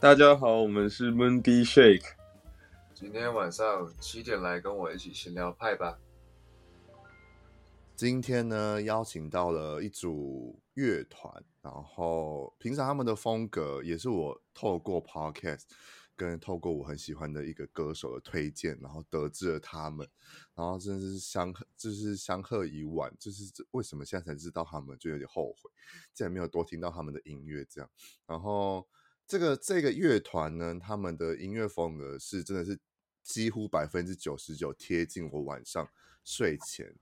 大家好，我们是 Moody Shake。今天晚上七点来跟我一起闲聊派吧。今天呢，邀请到了一组乐团，然后平常他们的风格也是我透过 podcast 跟透过我很喜欢的一个歌手的推荐，然后得知了他们，然后真的是相就是相贺已晚，就是为什么现在才知道他们，就有点后悔，竟然没有多听到他们的音乐这样。然后这个这个乐团呢，他们的音乐风格是真的是几乎百分之九十九贴近我晚上睡前。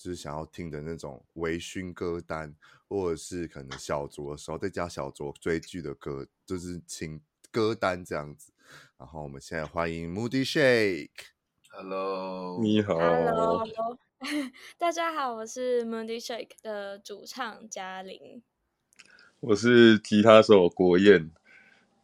就是想要听的那种微醺歌单，或者是可能小酌的时候在家小酌追剧的歌，就是请歌单这样子。然后我们现在欢迎 Moody Shake，Hello，你好，Hello，大家好，我是 Moody Shake 的主唱嘉玲，我是吉他手国燕，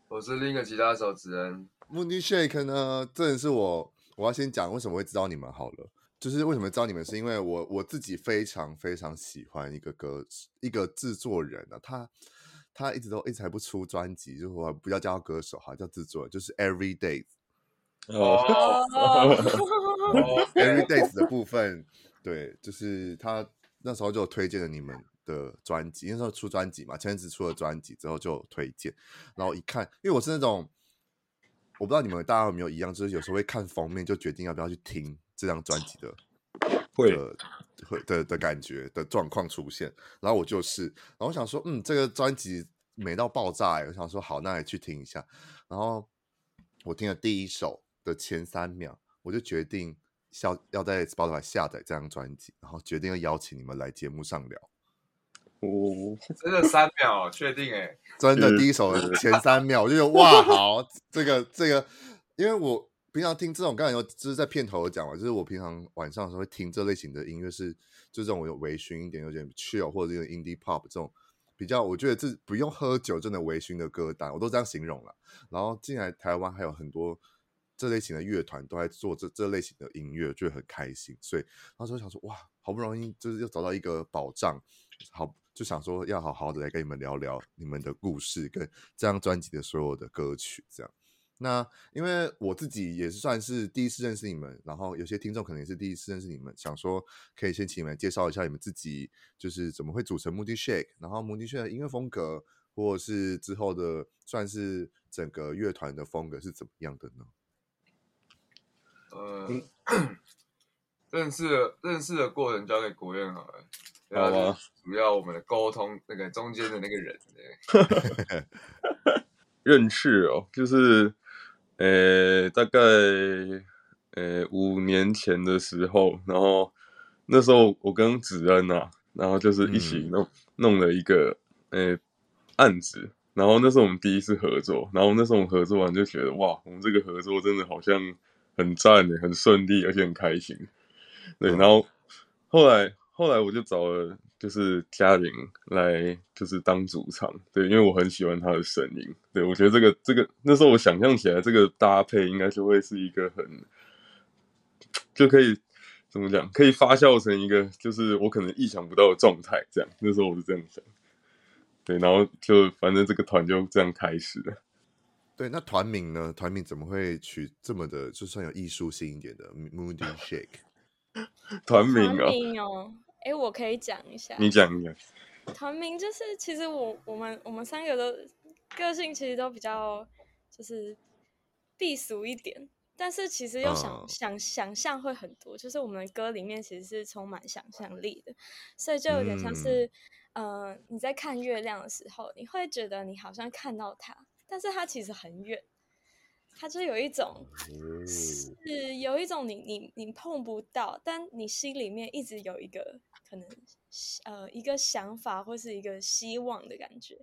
我是另一个吉他手子恩。Moody Shake 呢，真的是我，我要先讲为什么会知道你们好了。就是为什么招你们，是因为我我自己非常非常喜欢一个歌一个制作人啊，他他一直都一直还不出专辑，就是我不要叫他歌手哈，叫制作人，就是 Everydays 哦，Everydays 的部分，对，就是他那时候就推荐了你们的专辑，那时候出专辑嘛，前阵子出了专辑之后就推荐，然后一看，因为我是那种我不知道你们大家有没有一样，就是有时候会看封面就决定要不要去听。这张专辑的会的会的的感觉的状况出现，然后我就是，然后我想说，嗯，这个专辑美到爆炸，我想说，好，那也去听一下。然后我听了第一首的前三秒，我就决定要要在 Spotify 下载这张专辑，然后决定要邀请你们来节目上聊。哦，真的三秒，确定哎，真的第一首前三秒，我就觉得哇，好，这个这个，因为我。平常听这种，刚才有就是在片头有讲嘛，就是我平常晚上的时候会听这类型的音乐，是就这种有微醺一点、有点 chill 或者这种 indie pop 这种比较，我觉得这不用喝酒真的微醺的歌单，我都这样形容了。然后进来台湾还有很多这类型的乐团都在做这这类型的音乐，就很开心。所以那时候想说，哇，好不容易就是又找到一个保障，好就想说要好好的来跟你们聊聊你们的故事跟这张专辑的所有的歌曲，这样。那因为我自己也是算是第一次认识你们，然后有些听众可能也是第一次认识你们，想说可以先请你们介绍一下你们自己，就是怎么会组成 Moody Shake，然后 Moody Shake 的音乐风格，或者是之后的算是整个乐团的风格是怎么样的呢？呃，认识的认识的过程交给国燕好了，好啊，主要我们的沟通那个中间的那个人，认识哦，就是。呃，大概呃五年前的时候，然后那时候我跟子恩啊，然后就是一起弄、嗯、弄了一个呃案子，然后那是我们第一次合作，然后那时候我们合作完就觉得哇，我们这个合作真的好像很赞的，很顺利，而且很开心。对，然后后来后来我就找了。就是嘉玲来，就是当主唱，对，因为我很喜欢她的声音，对，我觉得这个这个那时候我想象起来，这个搭配应该就会是一个很，就可以怎么讲，可以发酵成一个就是我可能意想不到的状态，这样，那时候我是这样想，对，然后就反正这个团就这样开始了。对，那团名呢？团名怎么会取这么的，就算有艺术性一点的 Moody Shake？团名哦。哎，我可以讲一下。你讲一讲。团名就是，其实我我们我们三个都个性其实都比较就是避俗一点，但是其实又想、uh. 想想象会很多，就是我们的歌里面其实是充满想象力的，所以就有点像是，嗯、呃，你在看月亮的时候，你会觉得你好像看到它，但是它其实很远。它就有一种是有一种你你你碰不到，但你心里面一直有一个可能呃一个想法或是一个希望的感觉，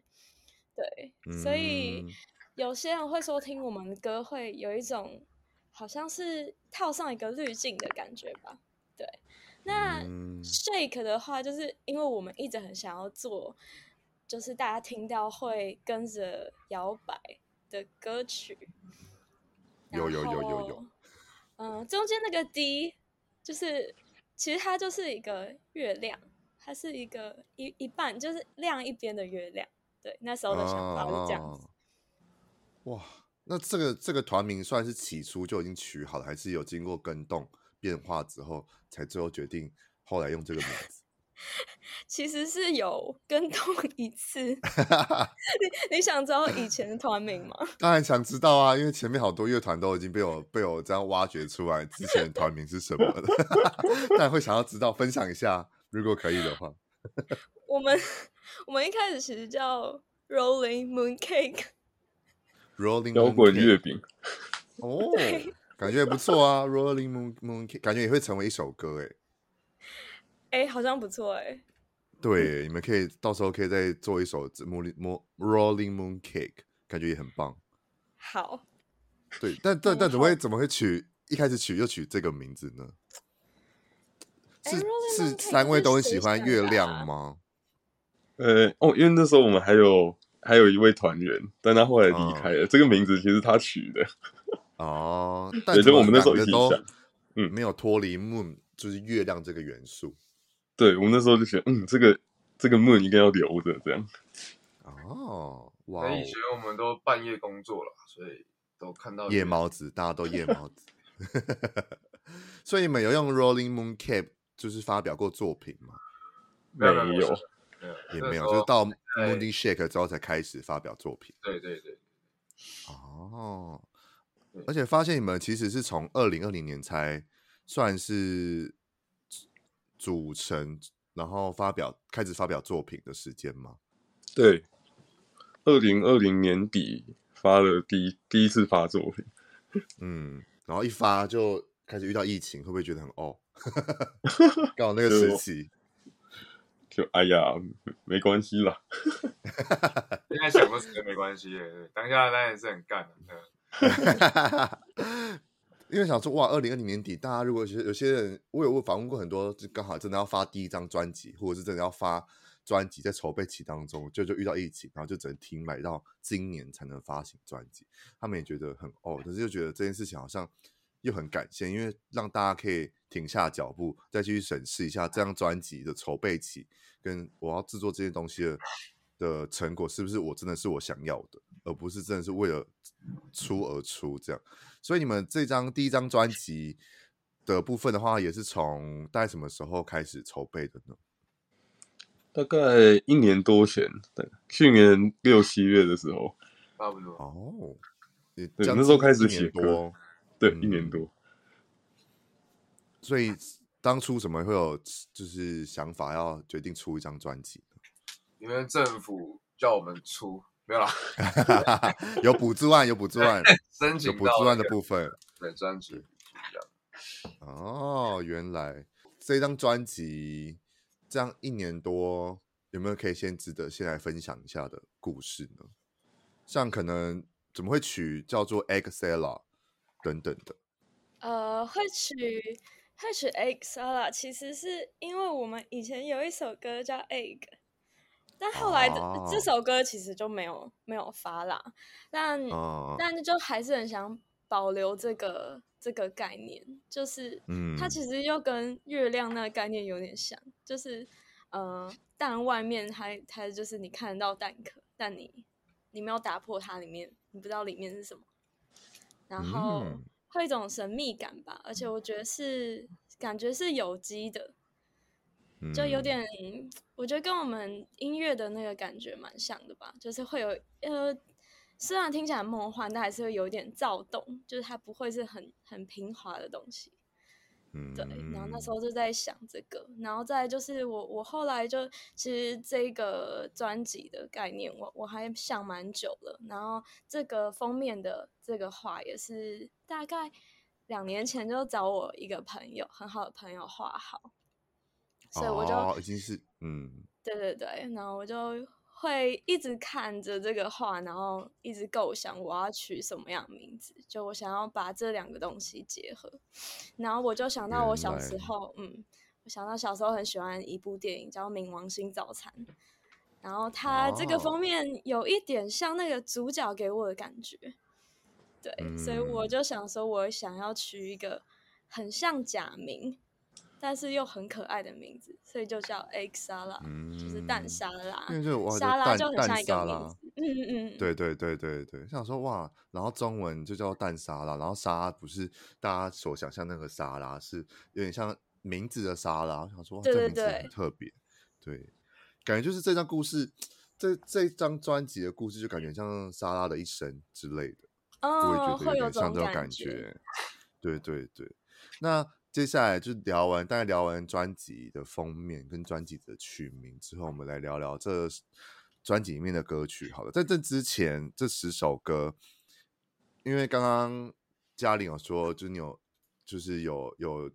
对，所以有些人会说听我们的歌会有一种好像是套上一个滤镜的感觉吧，对。那 Shake 的话，就是因为我们一直很想要做，就是大家听到会跟着摇摆的歌曲。有有有有有，嗯，中间那个 D，就是其实它就是一个月亮，它是一个一一半，就是亮一边的月亮。对，那时候的想法是这样子。啊、哇，那这个这个团名算是起初就已经取好了，还是有经过更动变化之后，才最后决定后来用这个名字？其实是有跟动一次，你你想知道以前的团名吗？当然想知道啊，因为前面好多乐团都已经被我被我这样挖掘出来，之前的团名是什么的，当然会想要知道，分享一下，如果可以的话。我们我们一开始其实叫 Rolling Moon Cake，Rolling 摇滚月饼。哦，感觉也不错啊，Rolling Moon Moon Cake，感觉也会成为一首歌哎。哎、欸，好像不错哎、欸。对，你们可以到时候可以再做一首《Rolling Moon Cake》，感觉也很棒。好。对，但但 但怎么会怎么会取一开始取又取这个名字呢？是、欸、是三位都很喜欢月亮吗？呃哦，因为那时候我们还有还有一位团员，但他后来离开了。嗯、这个名字其实他取的。哦，但是我们那时候一起想，嗯，没有脱离 Moon。就是月亮这个元素，对，我们那时候就觉得，嗯，这个这个 moon 应该要留着这样。哦，哇！以前我们都半夜工作了，所以都看到夜猫子，大家都夜猫子。所以你们有用 Rolling Moon Cape 就是发表过作品吗？没有，也没有，就是到 Moody Shake 之后才开始发表作品。对对对。哦，而且发现你们其实是从二零二零年才。算是组成，然后发表开始发表作品的时间吗？对，二零二零年底发了第一第一次发作品，嗯，然后一发就开始遇到疫情，会不会觉得很哦？刚好那个 时期，就，就哎呀，没关系啦，现在想都觉得没关系，当下当然是很干的。因为想说哇，二零二零年底，大家如果有些有些人，我有我访问过很多，就刚好真的要发第一张专辑，或者是真的要发专辑，在筹备期当中，就就遇到疫情，然后就只能停买到今年才能发行专辑。他们也觉得很哦，可是又觉得这件事情好像又很感谢，因为让大家可以停下脚步，再继续审视一下这张专辑的筹备期，跟我要制作这些东西的的成果是不是我真的是我想要的，而不是真的是为了出而出这样。所以你们这张第一张专辑的部分的话，也是从大概什么时候开始筹备的呢？大概一年多前，对，去年六七月的时候，差不多。哦，对，那时候开始写歌，对，一年多。所以当初怎么会有就是想法要决定出一张专辑呢？因为政府叫我们出。没有啦，有补助案，有补助案，申请有补助案的部分，对专辑哦，原来这张专辑这样一年多，有没有可以先值得先来分享一下的故事呢？像可能怎么会取叫做 Eggcella 等等的？呃，会取会取 Eggcella，其实是因为我们以前有一首歌叫 Egg。但后来的、oh. 这首歌其实就没有没有发啦，但、oh. 但就还是很想保留这个这个概念，就是它其实又跟月亮那个概念有点像，就是呃，蛋外面还还就是你看得到蛋壳，但你你没有打破它里面，你不知道里面是什么，然后会有一种神秘感吧，而且我觉得是感觉是有机的。就有点，我觉得跟我们音乐的那个感觉蛮像的吧，就是会有呃，虽然听起来梦幻，但还是会有点躁动，就是它不会是很很平滑的东西。嗯，对。然后那时候就在想这个，然后再就是我我后来就其实这个专辑的概念我我还想蛮久了，然后这个封面的这个画也是大概两年前就找我一个朋友很好的朋友画好，所以我就、哦、已经是嗯，对对对，然后我就。会一直看着这个画，然后一直构想我要取什么样的名字。就我想要把这两个东西结合，然后我就想到我小时候，嗯，我想到小时候很喜欢一部电影叫《冥王星早餐》，然后它这个封面有一点像那个主角给我的感觉，对，嗯，所以我就想说，我想要取一个很像假名。但是又很可爱的名字，所以就叫 egg 沙拉，嗯，就是蛋沙拉。因为就哇，沙拉就很像一个名字。嗯嗯嗯，对对对对对，想说哇，然后中文就叫蛋沙拉，然后沙拉不是大家所想象那个沙拉，是有点像名字的沙拉。我想说哇，对对对，这名字很特别，对，感觉就是这张故事，这这张专辑的故事就感觉像沙拉的一生之类的。哦，我也觉得有点像这种感感觉。对对对，那。接下来就聊完，大概聊完专辑的封面跟专辑的曲名之后，我们来聊聊这专辑里面的歌曲。好了，在这之前这十首歌，因为刚刚嘉玲有说，就是你有，就是有有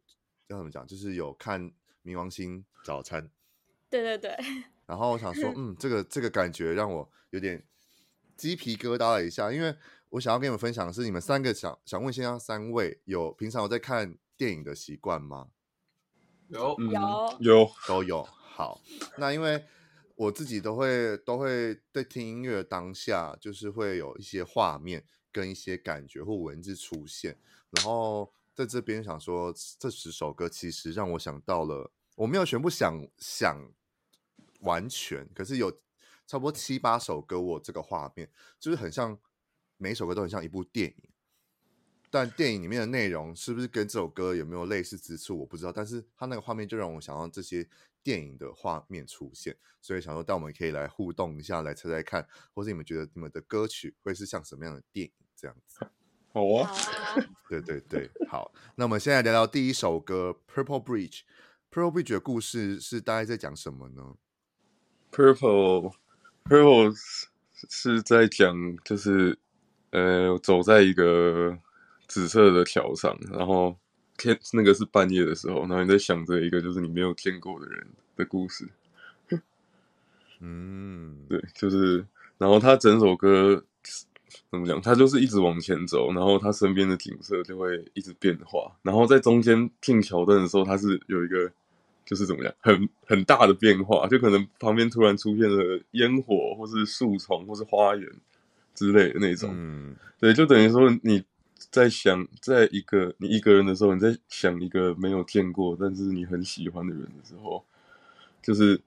要怎么讲，就是有看《冥王星早餐》。对对对。然后我想说，嗯，这个这个感觉让我有点鸡皮疙瘩了一下，因为我想要跟你们分享的是，你们三个想想问一下，三位有平常有在看电影的习惯吗？有有有都有。好，那因为我自己都会都会在听音乐当下，就是会有一些画面跟一些感觉或文字出现。然后在这边想说，这十首歌其实让我想到了，我没有全部想想完全，可是有差不多七八首歌，我这个画面就是很像，每一首歌都很像一部电影。但电影里面的内容是不是跟这首歌有没有类似之处，我不知道。但是它那个画面就让我想到这些电影的画面出现，所以想说，但我们可以来互动一下，来猜猜看，或是你们觉得你们的歌曲会是像什么样的电影这样子？好啊，对对对，好。那我们现在聊聊第一首歌《Purple Bridge》。Purple Bridge 的故事是大概在讲什么呢？Purple Purple 是在讲，就是呃，走在一个。紫色的桥上，然后天那个是半夜的时候，然后你在想着一个就是你没有见过的人的故事。嗯，对，就是，然后他整首歌怎么讲？他就是一直往前走，然后他身边的景色就会一直变化，然后在中间进桥段的时候，他是有一个就是怎么讲，很很大的变化，就可能旁边突然出现了烟火，或是树丛，或是花园之类的那种。嗯，对，就等于说你。在想，在一个你一个人的时候，你在想一个没有见过但是你很喜欢的人的时候，就是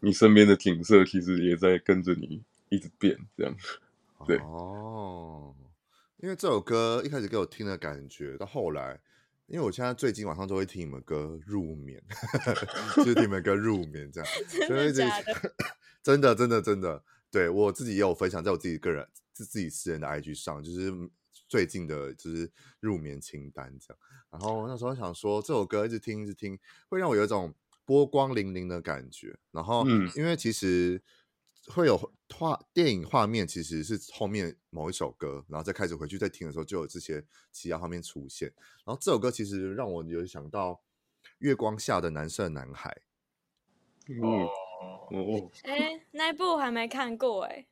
你身边的景色其实也在跟着你一直变，这样。对哦，因为这首歌一开始给我听的感觉，到后来，因为我现在最近晚上都会听你们歌入眠，就是听你们歌入眠这样。真的假 的？真的真的真的，对我自己也有分享在我自己个人自自己私人的 IG 上，就是。最近的就是入眠清单这样，然后那时候想说这首歌一直听一直听，会让我有一种波光粼粼的感觉。然后，嗯，因为其实会有画电影画面，其实是后面某一首歌，然后再开始回去再听的时候，就有这些其他画面出现。然后这首歌其实让我有想到月光下的蓝色男孩。哦哦，哎，那一部还没看过哎。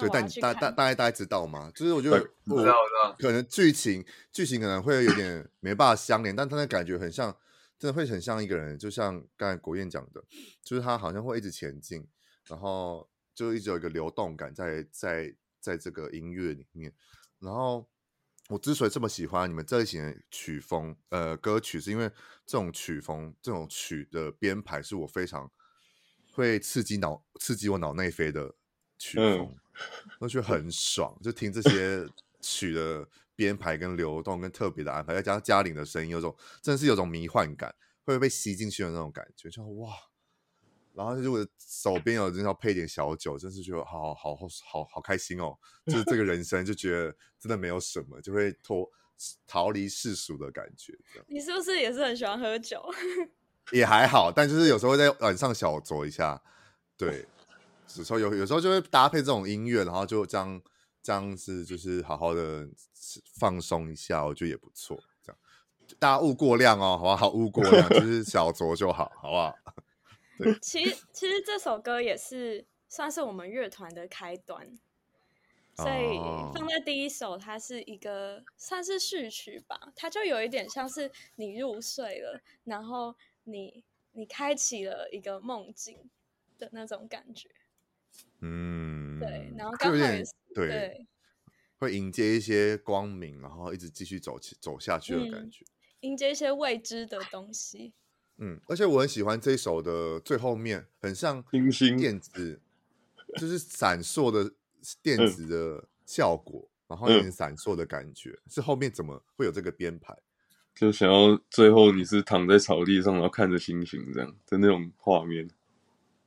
对，但你大大大概大概知道吗？就是我觉得我，知道知道，可能剧情剧情可能会有点没办法相连，但他的感觉很像，真的会很像一个人，就像刚才国彦讲的，就是他好像会一直前进，然后就一直有一个流动感在在在这个音乐里面。然后我之所以这么喜欢你们这一型的曲风，呃，歌曲是因为这种曲风这种曲的编排是我非常会刺激脑刺激我脑内啡的曲风。嗯我觉得很爽，就听这些曲的编排跟流动跟特别的安排，再加上嘉玲的声音，有种真的是有种迷幻感，会被吸进去的那种感觉，就哇！然后如果手边有人要配点小酒，真是觉得好好好好好开心哦！就是这个人生就觉得真的没有什么，就会脱逃离世俗的感觉。你是不是也是很喜欢喝酒？也还好，但就是有时候会在晚上小酌一下。对，有时候有有时候就会搭配这种音乐，然后就这样这样子，就是好好的放松一下，我觉得也不错。这样大家勿过量哦，好不好？勿过量，就是小酌就好，好不好？对，其 实其实这首歌也是算是我们乐团的开端。所以放在第一首，它是一个算是序曲吧，它就有一点像是你入睡了，然后你你开启了一个梦境的那种感觉。嗯，对，然后刚好也是对，对，会迎接一些光明，然后一直继续走走下去的感觉，嗯，迎接一些未知的东西。嗯，而且我很喜欢这一首的最后面，很像星星电子，就是闪烁的。电子的效果，嗯、然后有点闪烁的感觉，嗯、是后面怎么会有这个编排？就想要最后你是躺在草地上，然后看着星星这样的那种画面。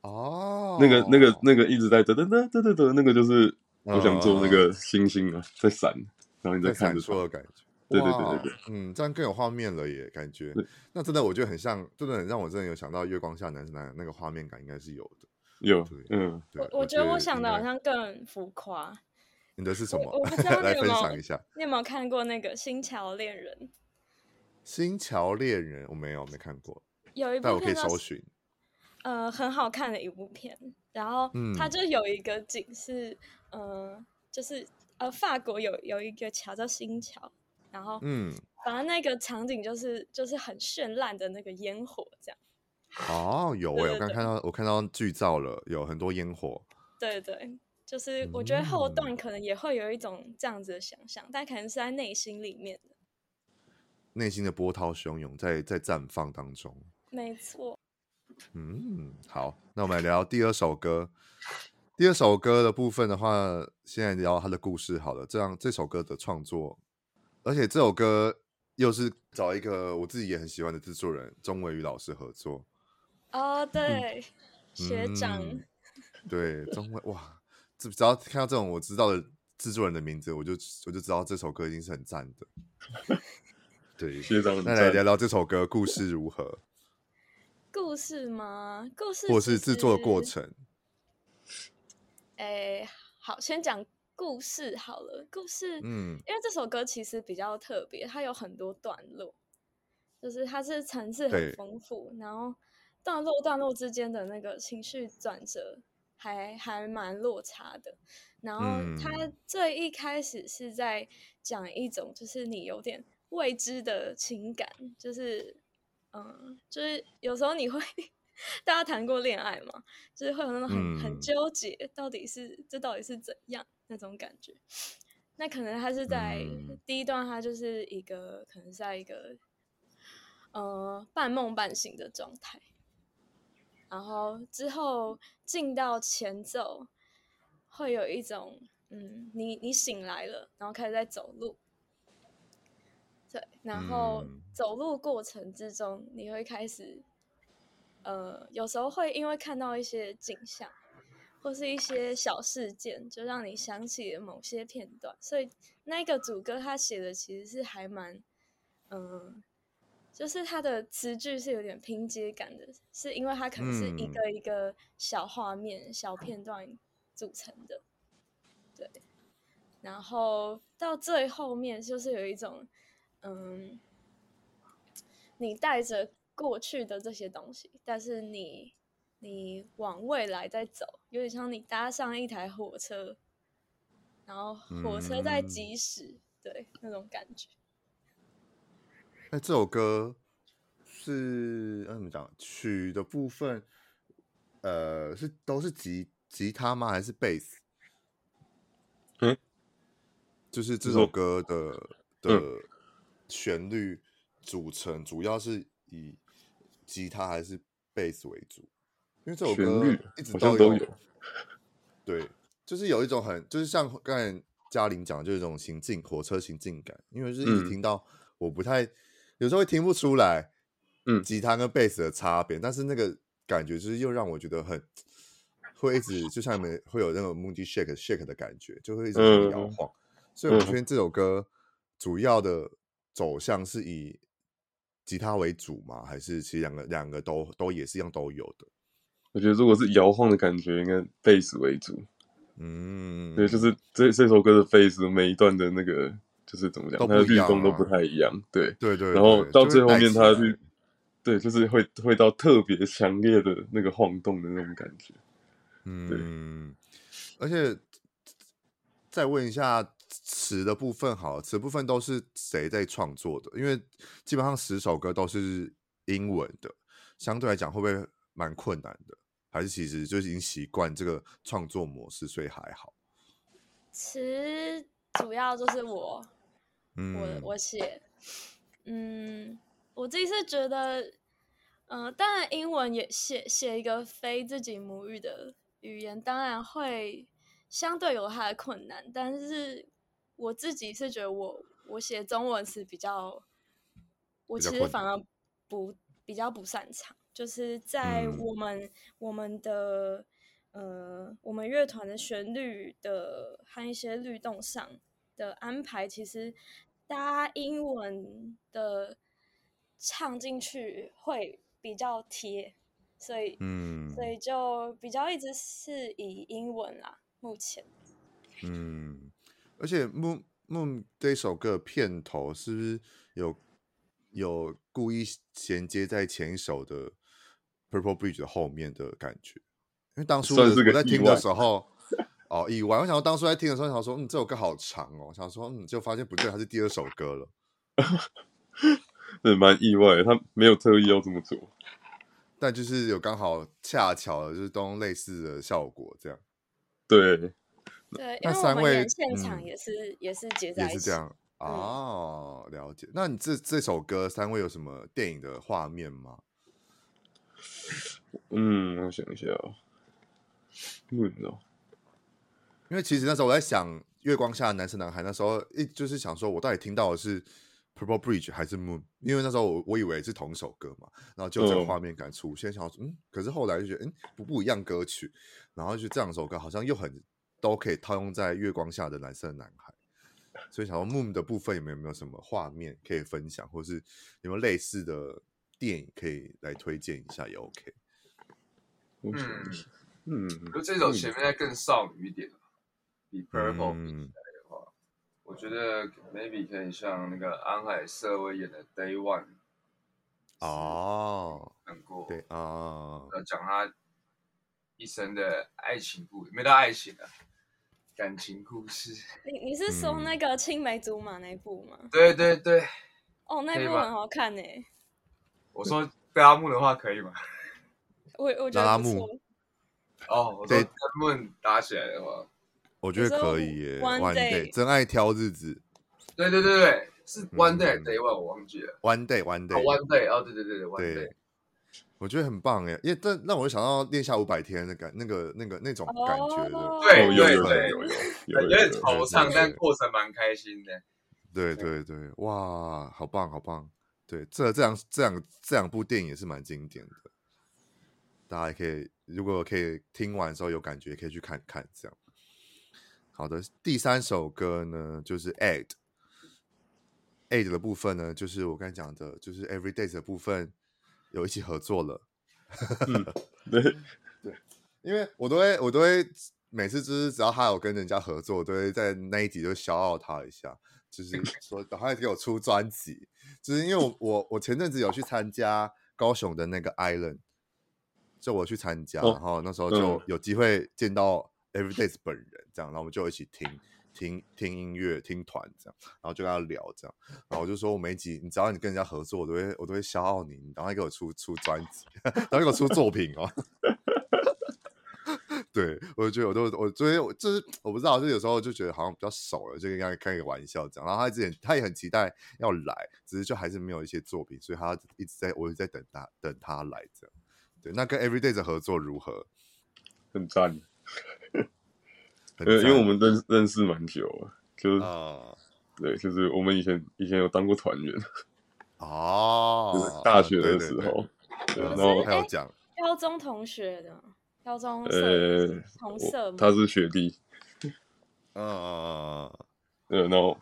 哦，那个、那个、那个一直在噔噔噔噔噔噔，那个就是我想做那个星星啊，在闪，然后你在看着闪烁的感觉。对对对对对，嗯，这样更有画面了耶，感觉。那真的我觉得很像，真的很让我真的有想到月光下男生男那个画面感，应该是有的。有，嗯，我我觉得我想的好像更浮夸。你的是什么？我不知道 来分享一下。你有没有看过那个《星桥恋人》？《星桥恋人》我没有没看过，有一部片，但我可以搜寻。呃，很好看的一部片，然后它就有一个景是，呃，就是呃，法国有有一个桥叫新桥，然后嗯，反正那个场景就是就是很绚烂的那个烟火这样。哦，有哎，我刚看到，我看到剧照了，有很多烟火。对对，就是我觉得后段可能也会有一种这样子的想象，嗯、但可能是在内心里面的，内心的波涛汹涌在在绽放当中。没错。嗯，好，那我们来聊第二首歌。第二首歌的部分的话，现在聊它的故事好了。这样这首歌的创作，而且这首歌又是找一个我自己也很喜欢的制作人钟伟宇老师合作。哦，oh, 对，嗯、学长，对，钟伟，哇，只只要看到这种我知道的制作人的名字，我就我就知道这首歌一定是很赞的。对，学长，那来聊聊这首歌故事如何？故事吗？故事，或是制作的过程？哎，好，先讲故事好了。故事，嗯，因为这首歌其实比较特别，它有很多段落，就是它是层次很丰富，然后。段落段落之间的那个情绪转折还还蛮落差的，然后它最一开始是在讲一种就是你有点未知的情感，就是嗯，就是有时候你会大家谈过恋爱嘛，就是会有那种很很纠结，到底是这到底是怎样那种感觉。那可能他是在第一段，他就是一个可能在一个呃半梦半醒的状态。然后之后进到前奏，会有一种嗯，你你醒来了，然后开始在走路，对，然后走路过程之中，你会开始，呃，有时候会因为看到一些景象，或是一些小事件，就让你想起了某些片段，所以那个主歌他写的其实是还蛮，嗯、呃。就是他的词句是有点拼接感的，是因为它可能是一个一个小画面、嗯、小片段组成的，对。然后到最后面就是有一种，嗯，你带着过去的这些东西，但是你你往未来在走，有点像你搭上一台火车，然后火车在疾驶，嗯、对，那种感觉。那，这首歌是怎么讲？曲的部分，呃，是都是吉吉他吗？还是贝斯？嗯，就是这首歌的、嗯、的旋律组成，主要是以吉他还是贝斯为主？因为这首歌一直都有，都有对，就是有一种很，就是像刚才嘉玲讲的，就是一种行进火车行进感。因为就是一直听到，我不太。有时候会听不出来，嗯，吉他跟贝斯的差别，嗯、但是那个感觉就是又让我觉得很会一直就像你们会有那种 moody shake shake 的感觉，就会一直摇晃。嗯、所以我觉得这首歌主要的走向是以吉他为主吗？还是其实两个两个都都也是一样都有的？我觉得如果是摇晃的感觉，应该贝斯为主。嗯，对，就是这这首歌的贝斯每一段的那个，就是怎么讲，它的律动都不太一样。对对对，然后到最后面，它去，对，就是会会到特别强烈的那个晃动的那种感觉。嗯，而且再问一下词的部分，好，词部分都是谁在创作的？因为基本上十首歌都是英文的，相对来讲会不会蛮困难的？还是其实就已经习惯这个创作模式，所以还好。词主要就是我，嗯、我我写，嗯，我自己是觉得，嗯、呃，当然英文也写写一个非自己母语的语言，当然会相对有它的困难。但是我自己是觉得我，我我写中文是比较，我其实反而不比较不擅长。就是在我们、嗯、我们的呃我们乐团的旋律的和一些律动上的安排，其实搭英文的唱进去会比较贴，所以嗯，所以就比较一直是以英文啦，目前。嗯，而且《Moon Moon》这首歌片头是不是有有故意衔接在前一首的？Purple Bridge 的后面的感觉，因为当初我在听的时候，哦，意外。我想说当初在听的时候，想说，嗯，这首歌好长哦。想说，嗯，就发现不对，它是第二首歌了。对，蛮意外，他没有特意要这么做，但就是有刚好恰巧的，就是都类似的效果，这样。对，对，那三位现场也是、嗯、也是结在一起，也是这样。哦，嗯、了解。那你这这首歌，三位有什么电影的画面吗？嗯，我想一下哦，因为其实那时候我在想《月光下的男生男孩》，那时候一就是想说，我到底听到的是《Purple Bridge》还是《Moon》？因为那时候我我以为是同一首歌嘛，然后就这个画面感出现，想说嗯，可是后来就觉得嗯，不不一样歌曲，然后就这两首歌好像又很都可以套用在《月光下的蓝色男孩》，所以想说《Moon》的部分有没有没有什么画面可以分享，或是有没有类似的？电影可以来推荐一下也 OK。嗯嗯，就这首前面再更少女一点，比 Purple 比起来的话，我觉得 maybe 可以像那个安海瑟薇演的 Day One。哦，看过对啊，要讲他一生的爱情故事，没到爱情的感情故事。你你是说那个青梅竹马那部吗？对对对。哦，那部很好看呢。我说贝阿木的话可以吗？我我觉得不错。哦，我说跟 Moon 打起来的话，我觉得可以耶。One Day 真爱挑日子。对对对对，是 One Day Day One，我忘记了。One Day One Day One Day 哦，对对对对，One Day。我觉得很棒耶，因为这让我就想到练下五百天的感，那个那个那种感觉的。对对对，有点惆怅，但过程蛮开心的。对对对，哇，好棒好棒。对，这这样这样这两部电影也是蛮经典的，大家也可以如果可以听完之后有感觉，可以去看看这样。好的，第三首歌呢就是 Aid Aid 的部分呢，就是我刚才讲的，就是 Everydays 的部分有一起合作了。嗯、对对，因为我都会我都会每次就是只要他有跟人家合作，我都会在那一集就消耗他一下。就是说，等他给我出专辑，就是因为我我我前阵子有去参加高雄的那个 Island，就我去参加，哦、然后那时候就有机会见到 Everydays 本人，这样，然后我们就一起听听听音乐，听团这样，然后就跟他聊这样，然后我就说我每集，你只要你跟人家合作，我都会我都会消耗你，你等他给我出出专辑，然后给我出作品哦。对，我觉得我都我昨天我就是我不知道，就有时候就觉得好像比较熟了，就跟他开一个玩笑这样。然后他之前他也很期待要来，只是就还是没有一些作品，所以他一直在我一直在等他等他来这样。对，那跟 Everyday 的合作如何？很赞，很赞，因为我们认认识蛮久了，就是、uh, 对，就是我们以前以前有当过团员哦，就是大学的时候，然后还有讲高中同学的。高中呃，同色，他是学弟，嗯嗯嗯嗯，然后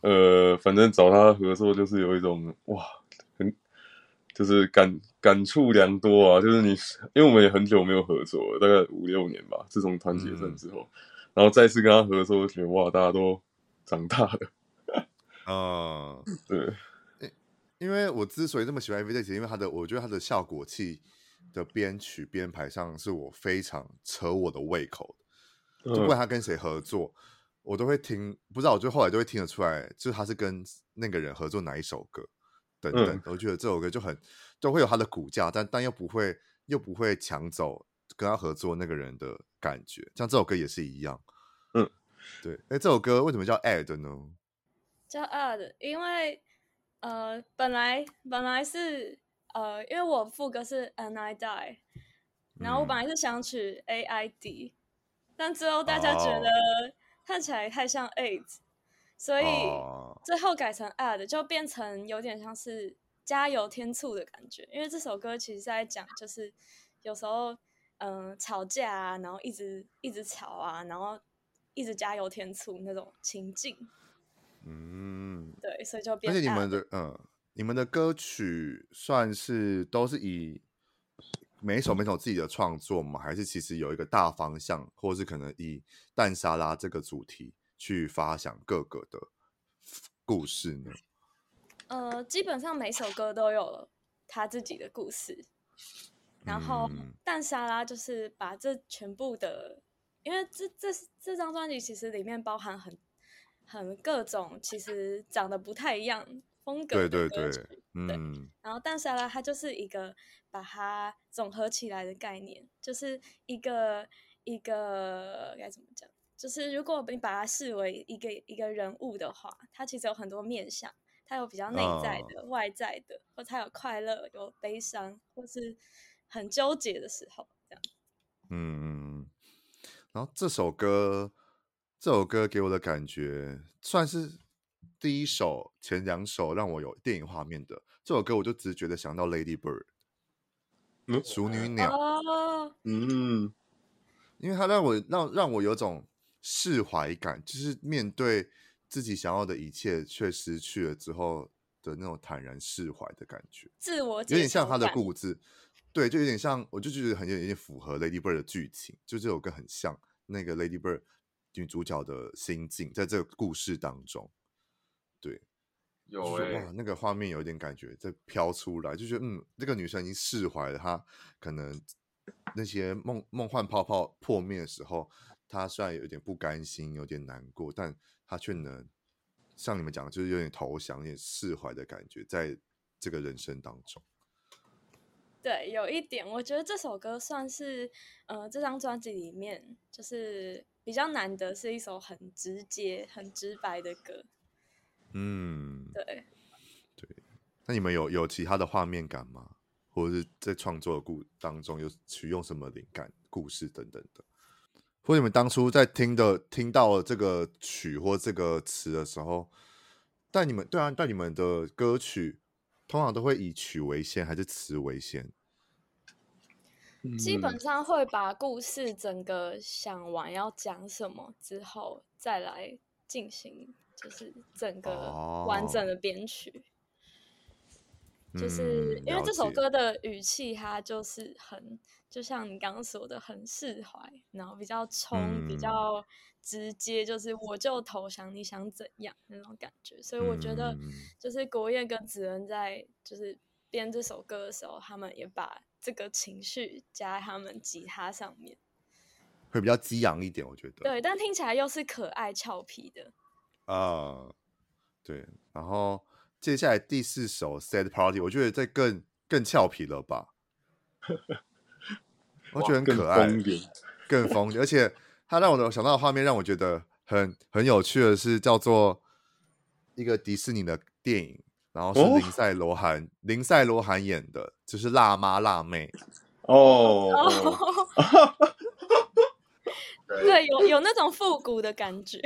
呃，反正找他合作就是有一种哇，很就是感感触良多啊。就是你，因为我们也很久没有合作了，大概五六年吧。自从团结战之后，嗯、然后再次跟他合作，觉得哇，大家都长大了。啊、嗯，对。因为我之所以这么喜欢 Everyday，因为他的，我觉得他的效果器的编曲编排上是我非常扯我的胃口的。就不管他跟谁合作，我都会听，不知道我就后来都会听得出来，就是他是跟那个人合作哪一首歌等等。我觉得这首歌就很都会有他的骨架，但但又不会又不会抢走跟他合作那个人的感觉。像这首歌也是一样。嗯，对。哎，这首歌为什么叫 Add 呢？叫 Add，因为。呃，本来本来是呃，因为我副歌是 And I Die，然后我本来是想取 A I D，、嗯、但最后大家觉得看起来太像 AIDS，、哦、所以最后改成 Add，就变成有点像是加油添醋的感觉。因为这首歌其实是在讲，就是有时候嗯、呃、吵架啊，然后一直一直吵啊，然后一直加油添醋那种情境。嗯，对，所以就变。而且你们的嗯，你们的歌曲算是都是以每一首每一首自己的创作吗？还是其实有一个大方向，或是可能以蛋沙拉这个主题去发想各个的故事呢？呃，基本上每首歌都有了他自己的故事，然后蛋沙拉就是把这全部的，因为这这这张专辑其实里面包含很。很各种，其实长得不太一样风格的歌曲，对对对，嗯，对。然后但沙拉它就是一个把它总合起来的概念，就是一个一个该怎么讲？就是如果你把它视为一个一个人物的话，它其实有很多面相，它有比较内在的、哦、外在的，或它有快乐、有悲伤，或是很纠结的时候，这样。嗯，然后这首歌。这首歌给我的感觉算是第一首，前两首让我有电影画面的。这首歌我就直觉的想到 Lady Bird，嗯，淑女鸟，嗯，因为它让我让让我有种释怀感，就是面对自己想要的一切却失去了之后的那种坦然释怀的感觉，自我有点像他的故事，对，就有点像，我就觉得很有点符合 Lady Bird 的剧情，就这首歌很像那个 Lady Bird。女主角的心境，在这个故事当中，对，有哎、欸，哇，那个画面有一点感觉在飘出来，就觉得嗯，这个女生已经释怀了，她可能那些梦梦幻泡泡破灭的时候，她虽然有点不甘心，有点难过，但她却能像你们讲的，就是有点投降、有点释怀的感觉，在这个人生当中。对，有一点，我觉得这首歌算是呃，这张专辑里面就是。比较难得是一首很直接、很直白的歌。嗯，对，对。那你们有有其他的画面感吗？或者是在创作的故当中有取用什么灵感、故事等等的？或者你们当初在听的听到了这个曲或这个词的时候，但你们对啊，但你们的歌曲通常都会以曲为先还是词为先？基本上会把故事整个想完要讲什么之后，再来进行，就是整个完整的编曲。哦、就是因为这首歌的语气，它就是很，就像你刚刚说的，很释怀，然后比较冲，嗯、比较直接，就是我就投降，你想怎样那种感觉。所以我觉得，就是国叶跟子恩在就是编这首歌的时候，他们也把。这个情绪加在他们吉他上面，会比较激昂一点，我觉得。对，但听起来又是可爱俏皮的。啊、呃，对。然后接下来第四首《Sad Party》，我觉得这更更俏皮了吧？我觉得很可爱，更疯点，更疯。而且它让我想到的画面，让我觉得很很有趣的是，叫做一个迪士尼的电影。然后是林赛罗韩，哦、林赛罗韩演的，就是辣妈辣妹。哦，对，有有那种复古的感觉。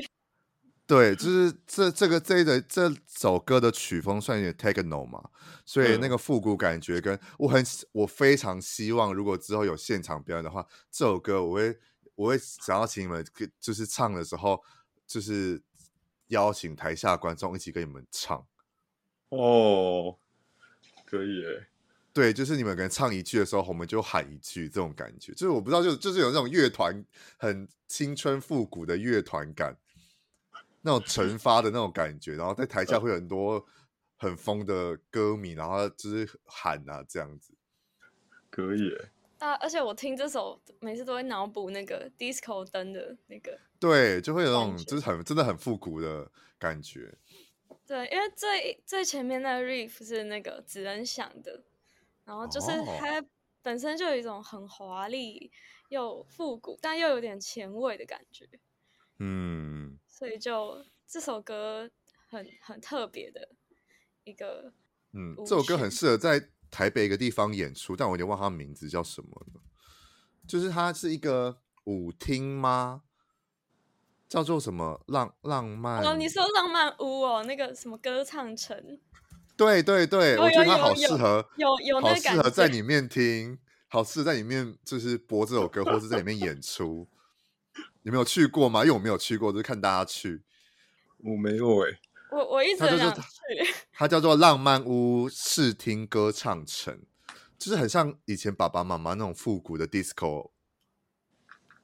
对，就是这这个这的这首歌的曲风算有点 techno 嘛，所以那个复古感觉跟我很我非常希望，如果之后有现场表演的话，这首歌我会我会想要请你们就是唱的时候，就是邀请台下观众一起跟你们唱。哦，可以诶。对，就是你们可能唱一句的时候，我们就喊一句，这种感觉，就是我不知道，就就是有那种乐团很青春复古的乐团感，那种成发的那种感觉，然后在台下会有很多很疯的歌迷，然后就是喊啊这样子，可以。啊，而且我听这首每次都会脑补那个 disco 灯的那个，对，就会有那种就是很真的很复古的感觉。对，因为最最前面那个 riff 是那个只能想的。然后就是它本身就有一种很华丽又复古，但又有点前卫的感觉。嗯，所以就这首歌很很特别的一个。嗯，这首歌很适合在台北一个地方演出，但我有点忘它名字叫什么了。就是它是一个舞厅吗？叫做什么浪浪漫？哦，你说浪漫屋哦，那个什么歌唱城。对对对，我觉得它好适合，有有，有，有，有好适合在里面听，好适合在里面就是播这首歌，或是在里面演出。你没有去过吗？因为我没有去过，就是看大家去。我没有哎、欸，我我一直很想去。它叫做浪漫屋视听歌唱城，就是很像以前爸爸妈妈那种复古的 disco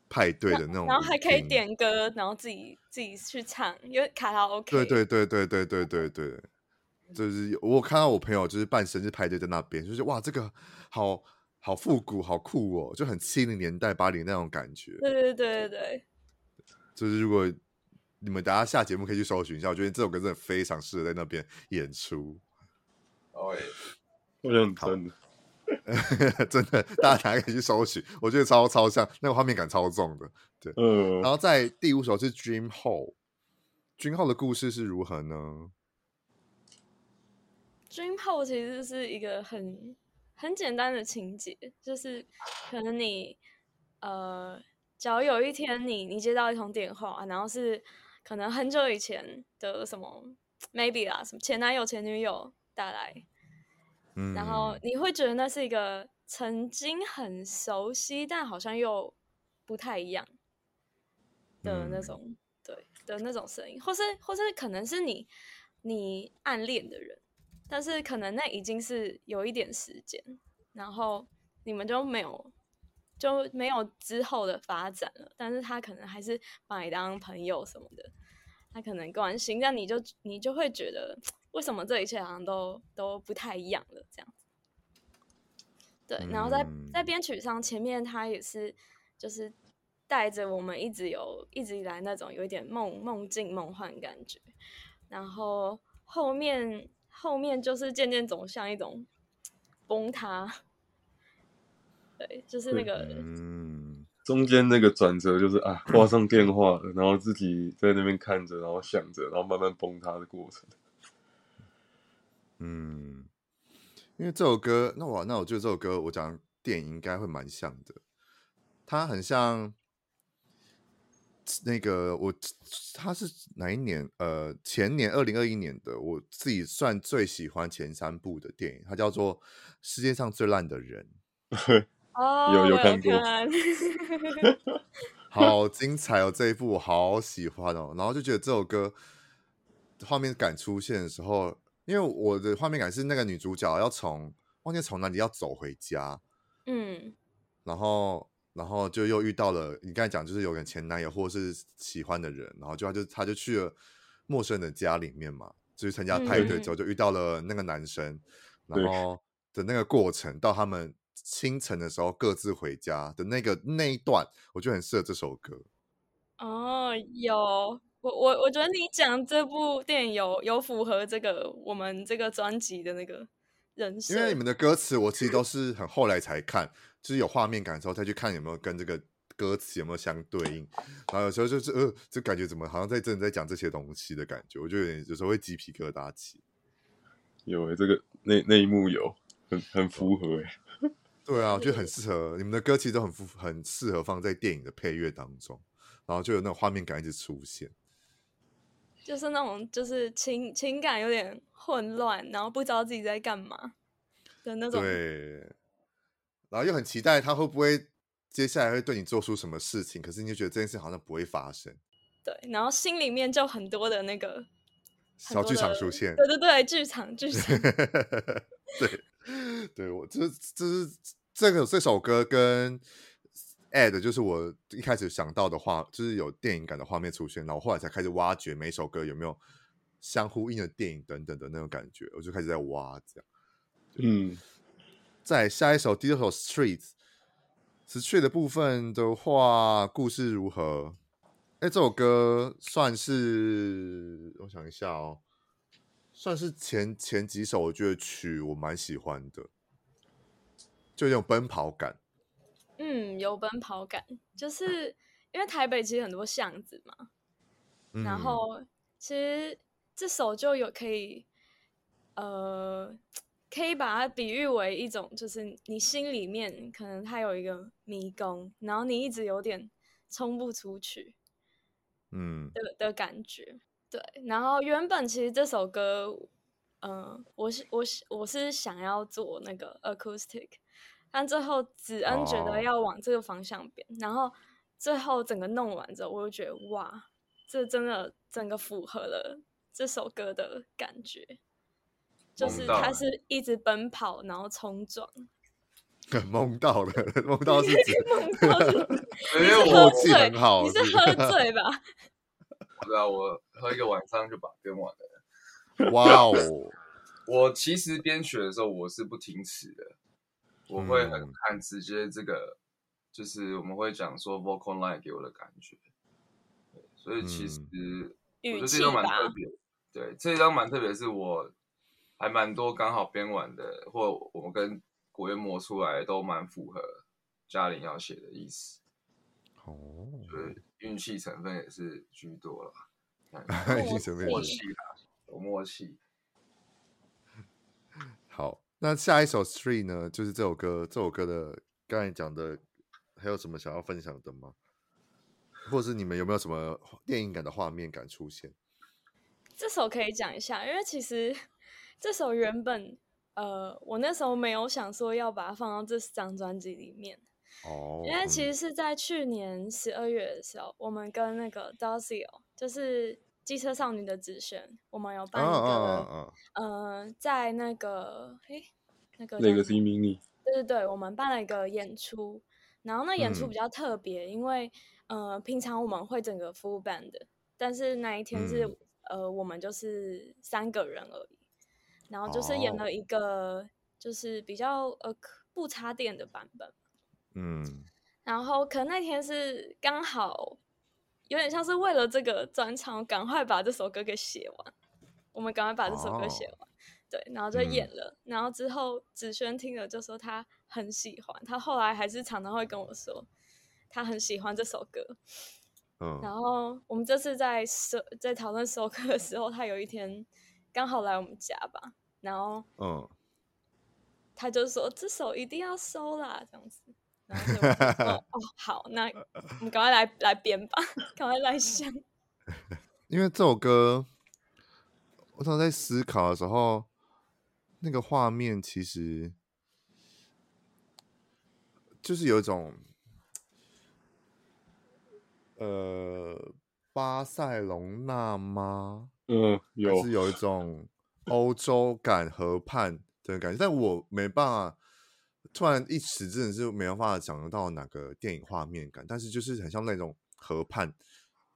派对的那种，然后还可以点歌，然后自己自己去唱，因为卡拉 OK。对对对对对对对对。就是我看到我朋友就是办生日派对在那边，就是哇，这个好好复古，好酷哦，就很七零年代八零那种感觉。对对对对对。就是如果你们大家下节目可以去搜寻一下，我觉得这首歌真的非常适合在那边演出。哦，我觉得很真的，真的，大家大家可以去搜寻，我觉得超超像，那个画面感超重的。对，嗯。然后在第五首是 Dream Hole，Dream Hole 的故事是如何呢？Dream Hole 其实是一个很很简单的情节，就是可能你呃，假如有一天你你接到一通电话，然后是可能很久以前的什么 maybe 啦，什么前男友前女友打来，嗯，然后你会觉得那是一个曾经很熟悉，但好像又不太一样的那种，嗯、对的那种声音，或是或是可能是你你暗恋的人。但是可能那已经是有一点时间，然后你们就没有就没有之后的发展了。但是他可能还是把你当朋友什么的，他可能关心，但你就你就会觉得为什么这一切好像都都不太一样了这样子。对，然后在在编曲上，前面他也是就是带着我们一直有一直以来那种有一点梦梦境梦幻感觉，然后后面。后面就是渐渐走向一种崩塌，对，就是那个，嗯，中间那个转折就是啊，挂上电话了，然后自己在那边看着，然后想着，然后慢慢崩塌的过程。嗯，因为这首歌，那我那我觉得这首歌，我讲电影应该会蛮像的，它很像。那个我他是哪一年？呃，前年二零二一年的，我自己算最喜欢前三部的电影，它叫做《世界上最烂的人》。哦，有有看过，好精彩哦！这一部我好喜欢哦，然后就觉得这首歌画面感出现的时候，因为我的画面感是那个女主角要从忘记从哪里要走回家，嗯，然后。然后就又遇到了你刚才讲，就是有个前男友或是喜欢的人，然后就他就他就去了陌生人的家里面嘛，就是参加派对之后就遇到了那个男生，嗯、然后的那个过程到他们清晨的时候各自回家的那个那一段，我就很适合这首歌。哦，有我我我觉得你讲这部电影有有符合这个我们这个专辑的那个人设，因为你们的歌词我其实都是很后来才看。就是有画面感的时候，再去看有没有跟这个歌词有没有相对应，然后有时候就是呃，就感觉怎么好像在真的在讲这些东西的感觉，我就有点有时候会鸡皮疙瘩起。有诶、欸，这个那那一幕有很很符合诶、欸。对啊，我觉得很适合你们的歌，其实都很符很适合放在电影的配乐当中，然后就有那种画面感一直出现，就是那种就是情情感有点混乱，然后不知道自己在干嘛的那种。对。然后又很期待他会不会接下来会对你做出什么事情，可是你就觉得这件事好像不会发生。对，然后心里面就很多的那个小剧场出现，对对对，剧场剧场，对，对我这这是这个这首歌跟 Add 就是我一开始想到的话，就是有电影感的画面出现，然后后来才开始挖掘每首歌有没有相呼应的电影等等的那种感觉，我就开始在挖这样。嗯，在下一首第二首 Streets。Street 的部分的话，故事如何？哎，这首歌算是我想一下哦，算是前前几首我觉得曲我蛮喜欢的，就有种奔跑感。嗯，有奔跑感，就是因为台北其实很多巷子嘛，嗯、然后其实这首就有可以，呃。可以把它比喻为一种，就是你心里面可能它有一个迷宫，然后你一直有点冲不出去，嗯的的感觉。对，然后原本其实这首歌，嗯、呃，我是我是我是想要做那个 acoustic，但最后子恩觉得要往这个方向变，哦、然后最后整个弄完之后，我就觉得哇，这真的整个符合了这首歌的感觉。就是他是一直奔跑，然后冲撞，梦到了，梦到是 指懵到是，因为我默契很好，你是喝醉吧？对啊，我喝一个晚上就把编完了。哇哦！我其实编曲的时候我是不停止的，我会很看直接这个，嗯、就是我们会讲说 vocal line 给我的感觉，所以其实我觉得这张蛮特别。对，这张蛮特别，是我。还蛮多刚好编完的，或我们跟国乐磨出来都蛮符合嘉玲要写的意思。哦，对，运气成分也是居多了。运气成分默契啦，有默契。好，那下一首 Three 呢？就是这首歌，这首歌的刚才讲的，还有什么想要分享的吗？或者是你们有没有什么电影感的画面感出现？这首可以讲一下，因为其实。这首原本，呃，我那时候没有想说要把它放到这张专辑里面，哦，因为其实是在去年十二月的时候，我们跟那个 Docio，就是机车少女的子轩，我们有办一个，呃，在那个，诶，那个那个是迷你，对对对，我们办了一个演出，然后那演出比较特别，嗯、因为，呃，平常我们会整个 full band 的，但是那一天是，嗯、呃，我们就是三个人而已。然后就是演了一个，就是比较呃不插电的版本，嗯，然后可能那天是刚好有点像是为了这个专场，赶快把这首歌给写完，我们赶快把这首歌写完，哦、对，然后就演了，嗯、然后之后子轩听了就说他很喜欢，他后来还是常常会跟我说他很喜欢这首歌，嗯，然后我们这次在收在讨论收歌的时候，他有一天刚好来我们家吧。然后，嗯，他就说这首一定要收啦，这样子。然后就说哦，好，那我们赶快来来编吧，赶快来想。因为这首歌，我常在思考的时候，那个画面其实就是有一种，呃，巴塞隆纳吗？嗯，有，是有一种。欧洲感河畔的感觉，但我没办法，突然一时真的是没办法想得到哪个电影画面感，但是就是很像那种河畔，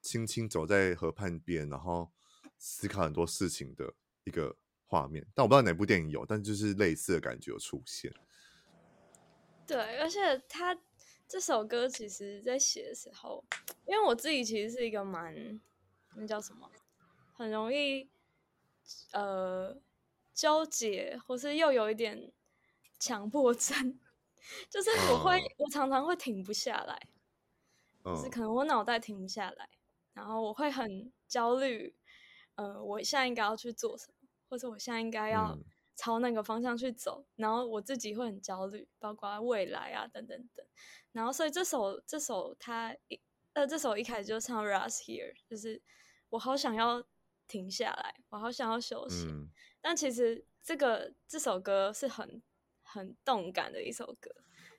轻轻走在河畔边，然后思考很多事情的一个画面。但我不知道哪部电影有，但就是类似的感觉有出现。对，而且他这首歌其实在写的时候，因为我自己其实是一个蛮，那叫什么，很容易。呃，纠结，或是又有一点强迫症，就是我会，oh. 我常常会停不下来，oh. 就是可能我脑袋停不下来，然后我会很焦虑，呃，我现在应该要去做什么，或者我现在应该要朝那个方向去走，嗯、然后我自己会很焦虑，包括未来啊，等等等，然后所以这首这首他一呃这首一开始就唱 Rush Here，就是我好想要。停下来，我好想要休息。嗯、但其实这个这首歌是很很动感的一首歌，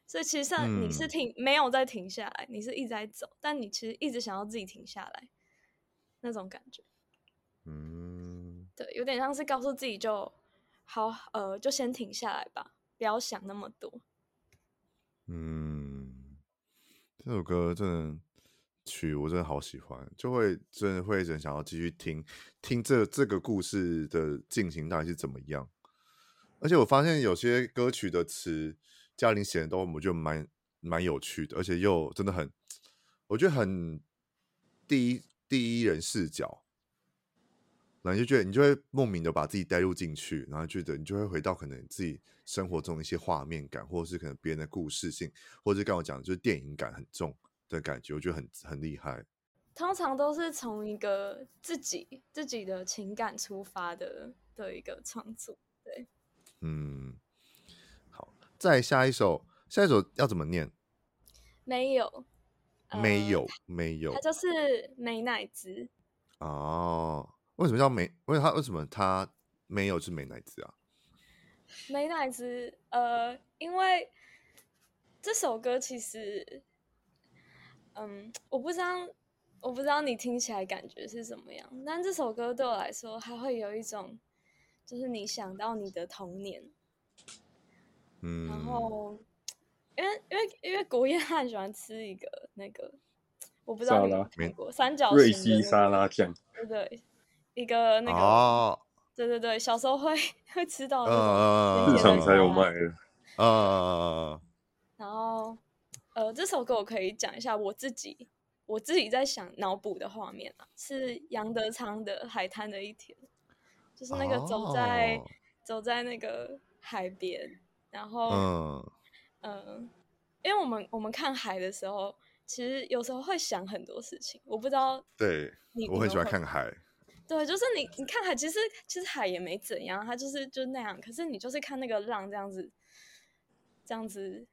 所以其实上你是停、嗯、没有在停下来，你是一直在走，但你其实一直想要自己停下来。那种感觉。嗯，对，有点像是告诉自己就好，呃，就先停下来吧，不要想那么多。嗯，这首歌真的曲我真的好喜欢，就会真的会很想要继续听听这这个故事的进行到底是怎么样。而且我发现有些歌曲的词，嘉玲写的都我觉得蛮蛮有趣的，而且又真的很，我觉得很第一第一人视角，然后就觉得你就会莫名的把自己带入进去，然后觉得你就会回到可能自己生活中一些画面感，或者是可能别人的故事性，或者是刚我讲的就是电影感很重的感觉，我觉得很很厉害。通常都是从一个自己自己的情感出发的的一个创作，对。嗯，好，再下一首，下一首要怎么念？没有，没有，没有，它就是美乃滋。哦，为什么叫美？为它为什么它没有是美乃滋啊？美乃滋，呃，因为这首歌其实，嗯，我不知道，我不知道你听起来感觉是怎么样，但这首歌对我来说，还会有一种。就是你想到你的童年，嗯，然后因为因为因为国宴他很喜欢吃一个那个，我不知道你有没有看过三角形、那个、瑞西沙拉酱，对对，一个那个，哦、对对对，小时候会会吃到那种呃，市场才有卖的，啊，然后呃，这首歌我可以讲一下我自己我自己在想脑补的画面啊，是杨德昌的《海滩的一天》。就是那个走在、oh. 走在那个海边，然后嗯、呃，因为我们我们看海的时候，其实有时候会想很多事情。我不知道，对，我很喜欢看海。对，就是你你看海，其实其实海也没怎样，它就是就那样。可是你就是看那个浪这样子，这样子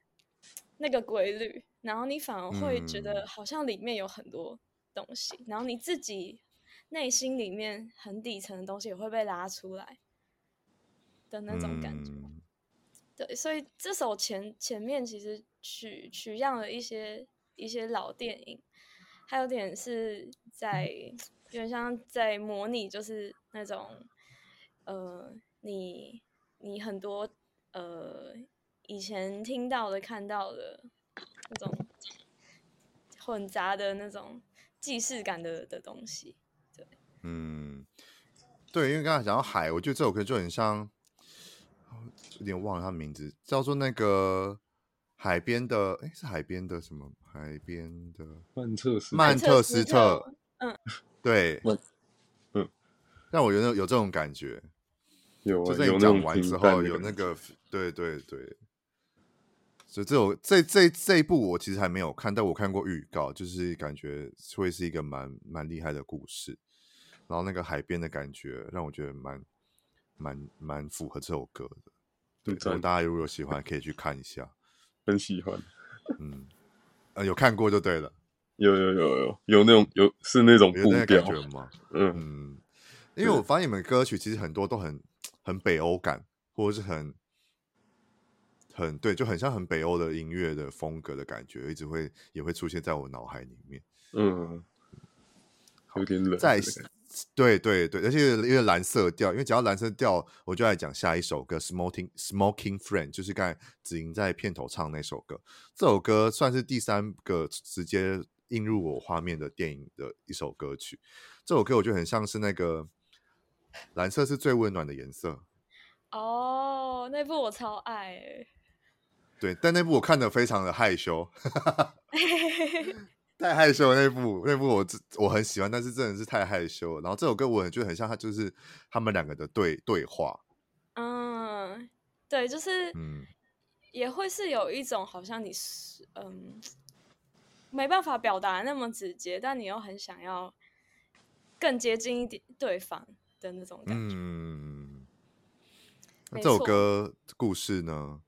那个规律，然后你反而会觉得好像里面有很多东西，嗯、然后你自己。内心里面很底层的东西也会被拉出来的那种感觉，嗯、对，所以这首前前面其实取取样了一些一些老电影，还有点是在有点像在模拟，就是那种呃，你你很多呃以前听到的、看到的那种混杂的那种既视感的的东西。嗯，对，因为刚才讲到海，我觉得这首歌就很像，有点忘了它名字，叫做那个海边的，哎，是海边的什么？海边的曼彻斯曼特斯特，嗯，对，嗯，让我觉得有这种感觉，有，就是你讲完之后有那个，对对对，所以这首这这这一部我其实还没有看，但我看过预告，就是感觉会是一个蛮蛮厉害的故事。然后那个海边的感觉让我觉得蛮蛮蛮符合这首歌的，对，大家。如果有喜欢，可以去看一下，很喜欢，嗯，呃，有看过就对了，有有有有有那种有是那种有那个感觉吗？嗯。嗯，因为我发现你们歌曲其实很多都很很北欧感，或者是很很对，就很像很北欧的音乐的风格的感觉，一直会也会出现在我脑海里面，嗯，有点冷，在。对对对，而且因为蓝色调，因为讲到蓝色调，我就来讲下一首歌《Smoking Smoking Friend》，就是刚才子莹在片头唱那首歌。这首歌算是第三个直接映入我画面的电影的一首歌曲。这首歌我觉得很像是那个蓝色是最温暖的颜色。哦，那部我超爱。对，但那部我看的非常的害羞。太害羞的那部，那部我我很喜欢，但是真的是太害羞了。然后这首歌我很觉得很像他，就是他们两个的对对话。嗯，对，就是嗯，也会是有一种好像你是嗯没办法表达那么直接，但你又很想要更接近一点对方的那种感觉。嗯，那这首歌故事呢？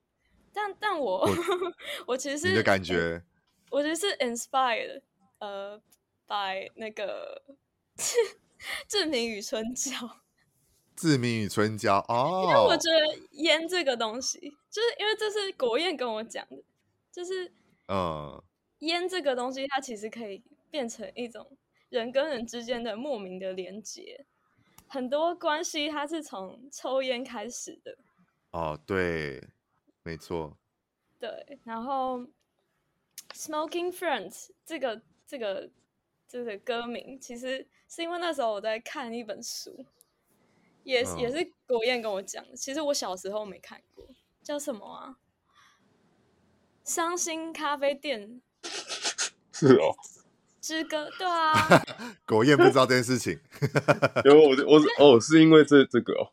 但但我我，我其实是你的感觉。我觉得是 inspired，呃，by 那个 志明与春娇。志明与春娇哦，因为我觉得烟这个东西，就是因为这是国彦跟我讲的，就是嗯，烟这个东西它其实可以变成一种人跟人之间的莫名的连接，很多关系它是从抽烟开始的。哦，对，没错。对，然后 Smoking Friends 这个这个这个歌名，其实是因为那时候我在看一本书，也、嗯、也是国燕跟我讲的。其实我小时候没看过，叫什么啊？伤心咖啡店。是哦。之歌，对啊。国燕不知道这件事情。因为我我哦，是因为这这个哦。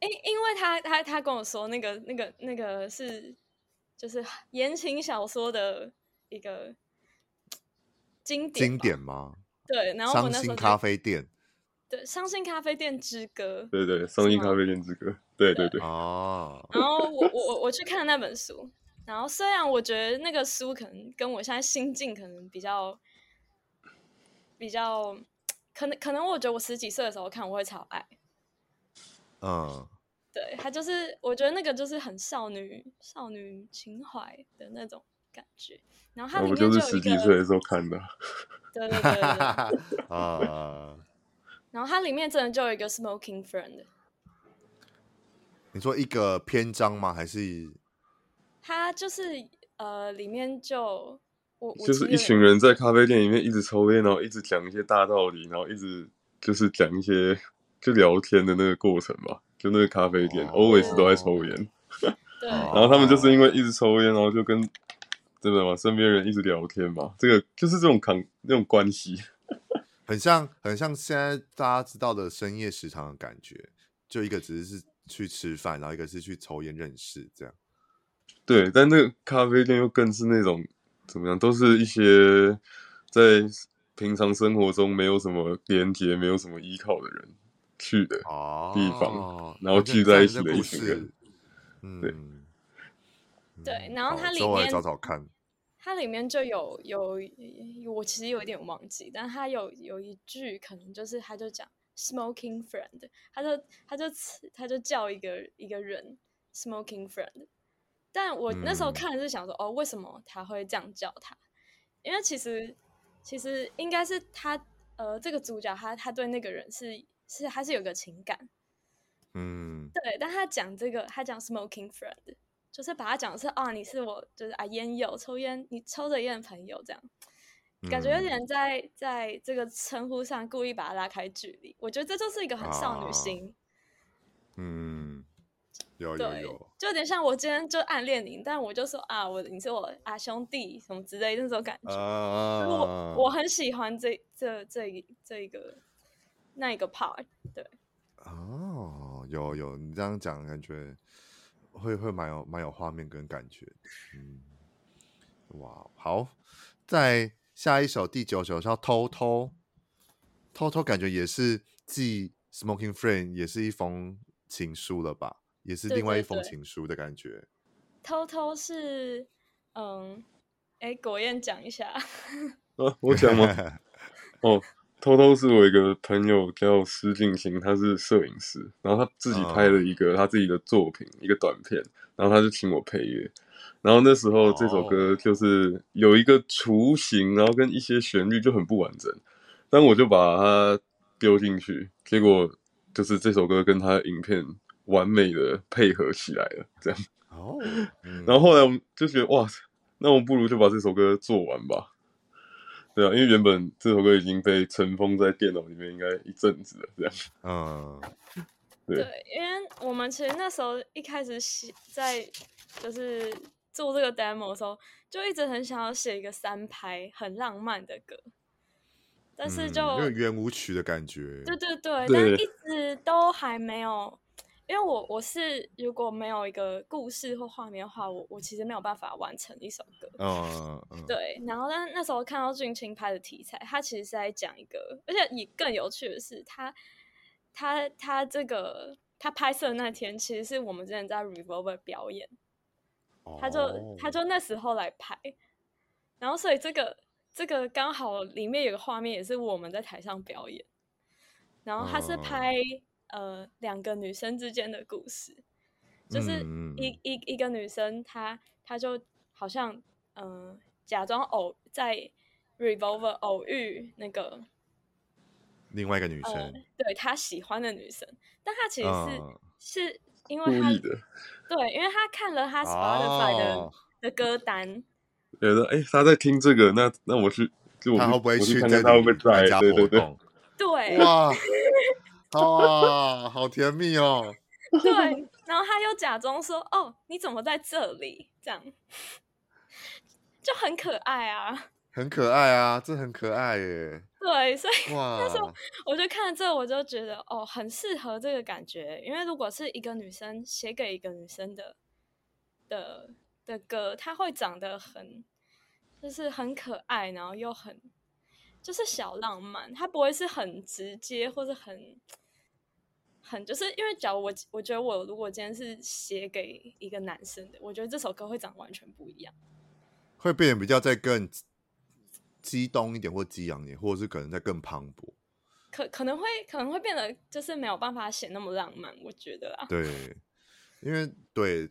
因因为他他他跟我说，那个那个那个是就是言情小说的一个经典经典吗？对，然后我那时候伤心咖啡店，对，伤心咖啡店之歌，对对，伤心咖啡店之歌，对对对哦。然后我我我我去看那本书，然后虽然我觉得那个书可能跟我现在心境可能比较比较，可能可能我觉得我十几岁的时候看我会超爱。嗯，对，他就是，我觉得那个就是很少女少女情怀的那种感觉。然后他里面就十几岁的时候看的。对对对对。啊。然后它里面真的就有一个 smoking friend。你说一个篇章吗？还是？他就是呃，里面就我就是一群人在咖啡店里面一直抽烟，然后一直讲一些大道理，然后一直就是讲一些。就聊天的那个过程吧，就那个咖啡店、oh.，always 都在抽烟。对。然后他们就是因为一直抽烟，然后就跟真的吗，身边人一直聊天嘛，这个就是这种扛那种关系，很像很像现在大家知道的深夜食堂的感觉，就一个只是是去吃饭，然后一个是去抽烟认识这样。对，但那个咖啡店又更是那种怎么样，都是一些在平常生活中没有什么连接、没有什么依靠的人。去的地方，哦，然后聚在一起的一群人，嗯，对，对，然后它里面找找看，它里面就有有，我其实有一点忘记，但它有有一句可能就是，他就讲 smoking friend，他就他就他就叫一个一个人 smoking friend，但我那时候看的是想说，嗯，哦，为什么他会这样叫他？因为其实其实应该是他呃，这个主角他他对那个人是。是还是有个情感，嗯，对，但他讲这个，他讲 smoking friend，就是把他讲的是啊，你是我就是啊烟友，抽烟，你抽着烟的朋友这样，嗯、感觉有点在在这个称呼上故意把他拉开距离，我觉得这就是一个很少女心，啊、嗯，有有有，就有点像我今天就暗恋你，但我就说啊，我你是我啊兄弟什么之类的那种感觉，啊、我我很喜欢这这这这一个。那一个 part，对，哦，有有，你这样讲，感觉会会蛮有蛮有画面跟感觉，嗯，哇，好，在下一首第九首叫偷偷，偷偷感觉也是继 Smoking Friend 也是一封情书了吧，也是另外一封情书的感觉。对对对，偷偷是，嗯，哎，果燕讲一下，啊，我讲吗？哦。偷偷是我一个朋友叫施静行，他是摄影师，然后他自己拍了一个他自己的作品，oh. 一个短片，然后他就请我配乐，然后那时候这首歌就是有一个雏形，然后跟一些旋律就很不完整，但我就把它丢进去，结果就是这首歌跟他的影片完美的配合起来了，这样。哦，oh. 然后后来我们就觉得哇，那我不如就把这首歌做完吧。对啊，因为原本这首歌已经被尘封在电脑里面，应该一阵子了，这样。嗯，对，对，因为我们其实那时候一开始写在就是做这个 demo 的时候，就一直很想要写一个三拍很浪漫的歌，但是就有圆舞曲的感觉。对对对，对但一直都还没有。因为我我是如果没有一个故事或画面的话，我我其实没有办法完成一首歌。嗯嗯。对，然后但那时候看到俊清拍的题材，他其实是在讲一个，而且你更有趣的是，他他他这个他拍摄的那天，其实是我们之前在 Revolver 表演，他就他就那时候来拍，然后所以这个这个刚好里面有个画面也是我们在台上表演，然后他是拍。呃，两个女生之间的故事，就是一一一个女生她，她她就好像嗯、呃，假装偶在 Revolver 偶遇那个另外一个女生，呃、对她喜欢的女生，但她其实是、嗯、是因为她对，因为她看了她 Spotify 的、哦、的歌单，觉得哎她在听这个，那那我去，就我他会不会去看看他会不会参加活动？对对。对，对哇，哇，好甜蜜哦。对，然后他又假装说：“哦，你怎么在这里？”这样就很可爱啊，很可爱啊，这很可爱耶。对，所以那时候我就看了这个，我就觉得哦，很适合这个感觉。因为如果是一个女生写给一个女生的的的歌，她会长得很，就是很可爱，然后又很就是小浪漫，它不会是很直接或者很。很就是因为，假如我我觉得我如果今天是写给一个男生的，我觉得这首歌会长完全不一样，会变得比较再更激动一点，或激昂一点，或者是可能再更磅礴，可可能会可能会变得就是没有办法写那么浪漫，我觉得啊。对，因为对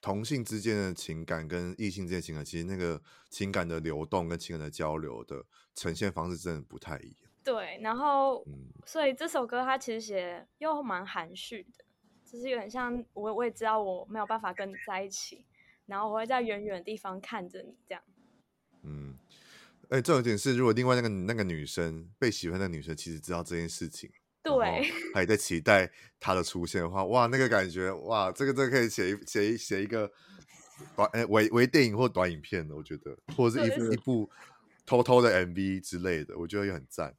同性之间的情感跟异性之间的情感，其实那个情感的流动跟情感的交流的呈现方式真的不太一样。对，然后，所以这首歌它其实写又蛮含蓄的，就是有点像我我也知道我没有办法跟你在一起，然后我会在远远的地方看着你这样。嗯，哎，重点是，如果另外那个那个女生被喜欢的女生其实知道这件事情，对，还在期待她的出现的话，哇，那个感觉，哇，这个这个可以写一写一写一个短哎微微电影或短影片的，我觉得，或者是一一部偷偷的 MV 之类的，我觉得也很赞。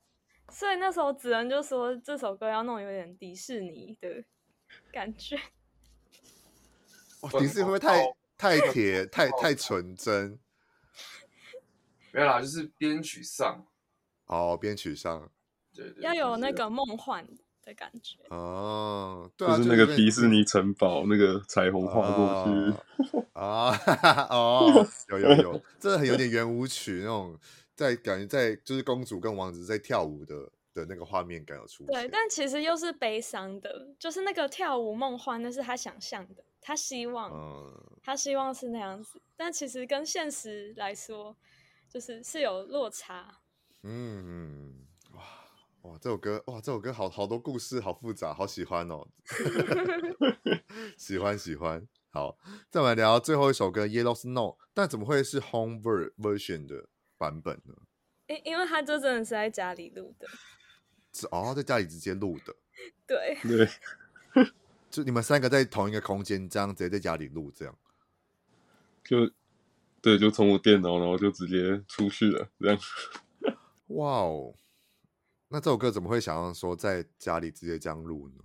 所以那时候子恩就说这首歌要弄有点迪士尼的感觉。哇，迪士尼会不会太太铁、太太纯真？没有啦，就是编曲上。哦，编曲上。对对。要有那个梦幻的感觉。哦，对啊，就是那个迪士尼城堡那个彩虹画过去。啊，哦，有有有，真的很有点圆舞曲那种。在感觉在就是公主跟王子在跳舞的的那个画面感有出现，对，但其实又是悲伤的，就是那个跳舞梦幻，那是他想象的，他希望，嗯，他希望是那样子，但其实跟现实来说，就是是有落差。嗯，哇哇，这首歌哇，这首歌好好多故事，好复杂，好喜欢哦，喜欢喜欢。好，再来聊最后一首歌《Yellow Snow》，但怎么会是 Home Version 的？版本呢？因因为他就真的是在家里录的，是哦，在家里直接录的，对 对，就你们三个在同一个空间，这样直接在家里录，这样就对，就从我电脑，然后就直接出去了，这样。哇哦，那这首歌怎么会想要说在家里直接这样录呢？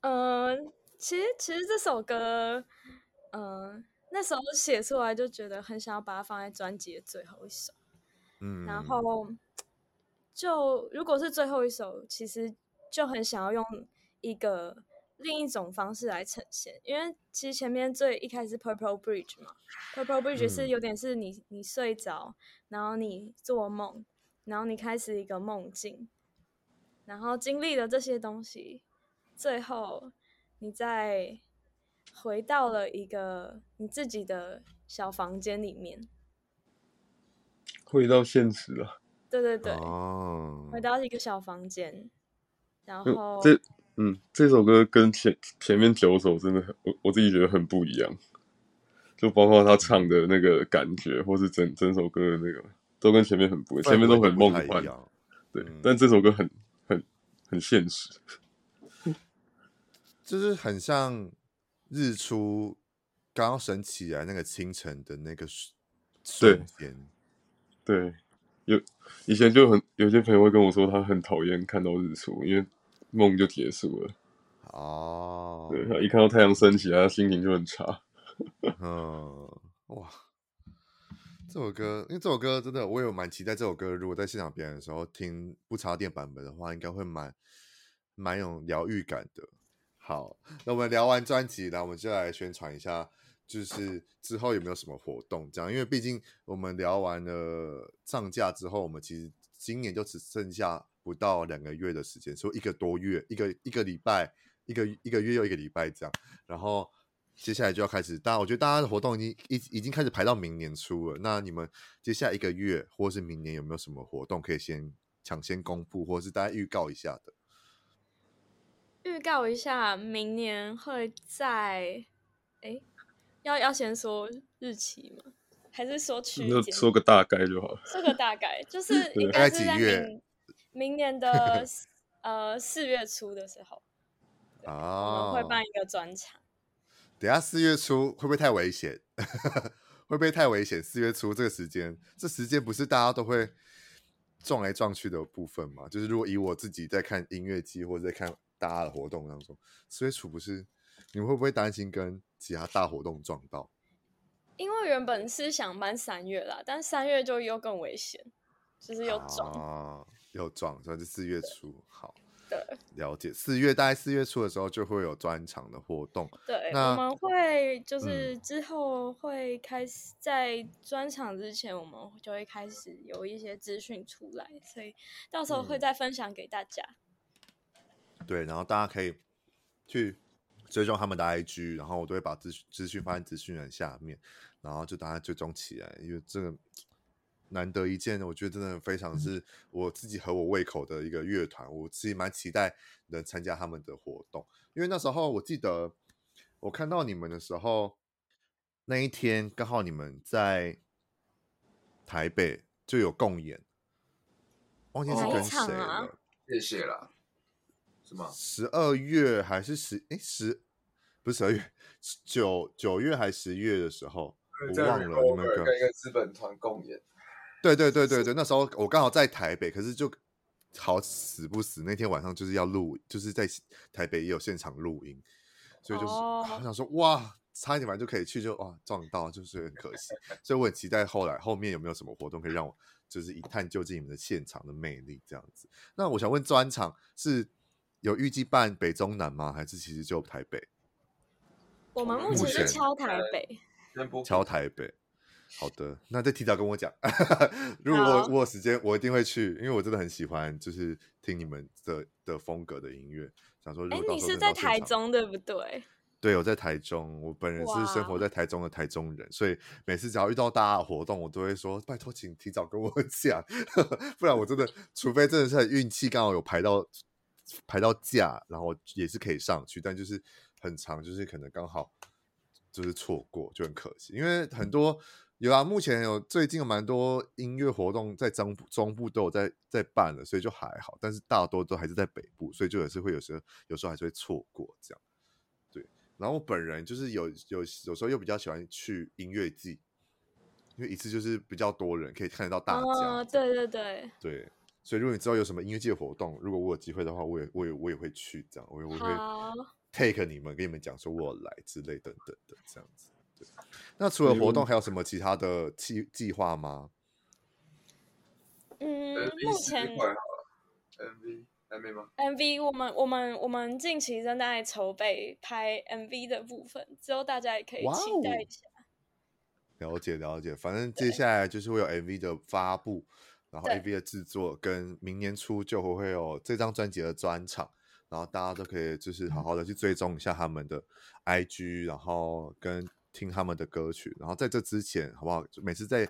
呃，其实其实这首歌，嗯、呃。那时候写出来就觉得很想要把它放在专辑的最后一首，嗯，然后就如果是最后一首，其实就很想要用一个另一种方式来呈现，因为其实前面最一开始 Purple Bridge 嘛，Purple Bridge 是有点是你你睡着，然后你做梦，然后你开始一个梦境，然后经历了这些东西，最后你再。回到了一个你自己的小房间里面，回到现实了。对对对，哦，回到一个小房间，然后这嗯，这首歌跟前前面九首真的很，我我自己觉得很不一样，就包括他唱的那个感觉，或是整整首歌的那个，都跟前面很不一样，前面都很梦幻，对，嗯，但这首歌很很很现实，就是很像。日出刚升起来那个清晨的那个瞬间，对，有以前就很有些朋友会跟我说，他很讨厌看到日出，因为梦就结束了。哦，对，他一看到太阳升起来，他心情就很差。嗯，哇，这首歌，因为这首歌真的，我有蛮期待这首歌。如果在现场表演的时候听不插电版本的话，应该会蛮蛮有疗愈感的。好，那我们聊完专辑，然后我们就来宣传一下，就是之后有没有什么活动这样？因为毕竟我们聊完了上架之后，我们其实今年就只剩下不到两个月的时间，说一个多月，一个一个礼拜，一个一个月又一个礼拜这样。然后接下来就要开始，大家我觉得大家的活动已经已已经开始排到明年初了。那你们接下来一个月或是明年有没有什么活动可以先抢先公布，或者是大家预告一下的？预告一下，明年会在，哎，要要先说日期吗？还是说区间？说个大概就好了。说个大概，就是应该是在明 明年的 呃四月初的时候，啊，我们会办一个专场。等下四月初会不会太危险？会不会太危险？四月初这个时间，这时间不是大家都会撞来撞去的部分吗？就是如果以我自己在看音乐季或者在看。大家的活动当中，四月初不是你们会不会担心跟其他大活动撞到？因为原本是想搬三月啦，但三月就又更危险，就是又撞啊，又撞，所以是四月初。好，对，了解。四月大概四月初的时候就会有专场的活动。对，那我们会就是之后会开始在专场之前，我们就会开始有一些资讯出来，所以到时候会再分享给大家。嗯对，然后大家可以去追踪他们的 IG，然后我都会把资资讯放在资讯栏下面，然后就大家追踪起来，因为这个难得一见，我觉得真的非常是我自己合我胃口的一个乐团，我自己蛮期待能参加他们的活动，因为那时候我记得我看到你们的时候，那一天刚好你们在台北就有共演，忘记是跟谁了，啊、谢谢啦。十二月还是十哎十不是十二月九九月还是十月的时候，我忘了你们跟跟一个资本团共演。对对对对对，那时候我刚好在台北，可是就好死不死那天晚上就是要录，就是在台北也有现场录音，所以就是我想说哇，差一点晚上就可以去，就哇撞到，就是很可惜。所以我很期待后来后面有没有什么活动可以让我就是一探究竟你们的现场的魅力这样子。那我想问专场是。有预计办北中南吗？还是其实就台北？我们目前是敲台北，敲台北。好的，那再提早跟我讲。如果我有时间，我一定会去，因为我真的很喜欢，就是听你们的的风格的音乐。想说，哎，你是在台中对不对？对，我在台中。我本人是生活在台中的台中人，所以每次只要遇到大家的活动，我都会说拜托，请提早跟我 讲，不然我真的，除非真的是很运气刚好有排到。排到假，然后也是可以上去，但就是很长，就是可能刚好就是错过，就很可惜。因为很多有啊，目前有最近有蛮多音乐活动在中部中部都有在在办了，所以就还好。但是大多都还是在北部，所以就也是会有时候有时候还是会错过这样。对，然后我本人就是有有有时候又比较喜欢去音乐季，因为一次就是比较多人可以看得到大家。哦，对对对，对。所以，如果你知道有什么音乐节活动，如果我有机会的话，我也、我也、我也会去这样，我也我会 take 你们，跟你们讲说我来之类等等的这样子。对，那除了活动，还有什么其他的计计划吗？嗯，目前 MV 还没吗？MV 我们我们我们近期正在筹备拍 MV 的部分，之后大家也可以期待一下。了解了解，反正接下来就是会有 MV 的发布。然后 AV 的制作跟明年初就会会有这张专辑的专场，然后大家都可以就是好好的去追踪一下他们的 IG，然后跟听他们的歌曲。然后在这之前，好不好？每次在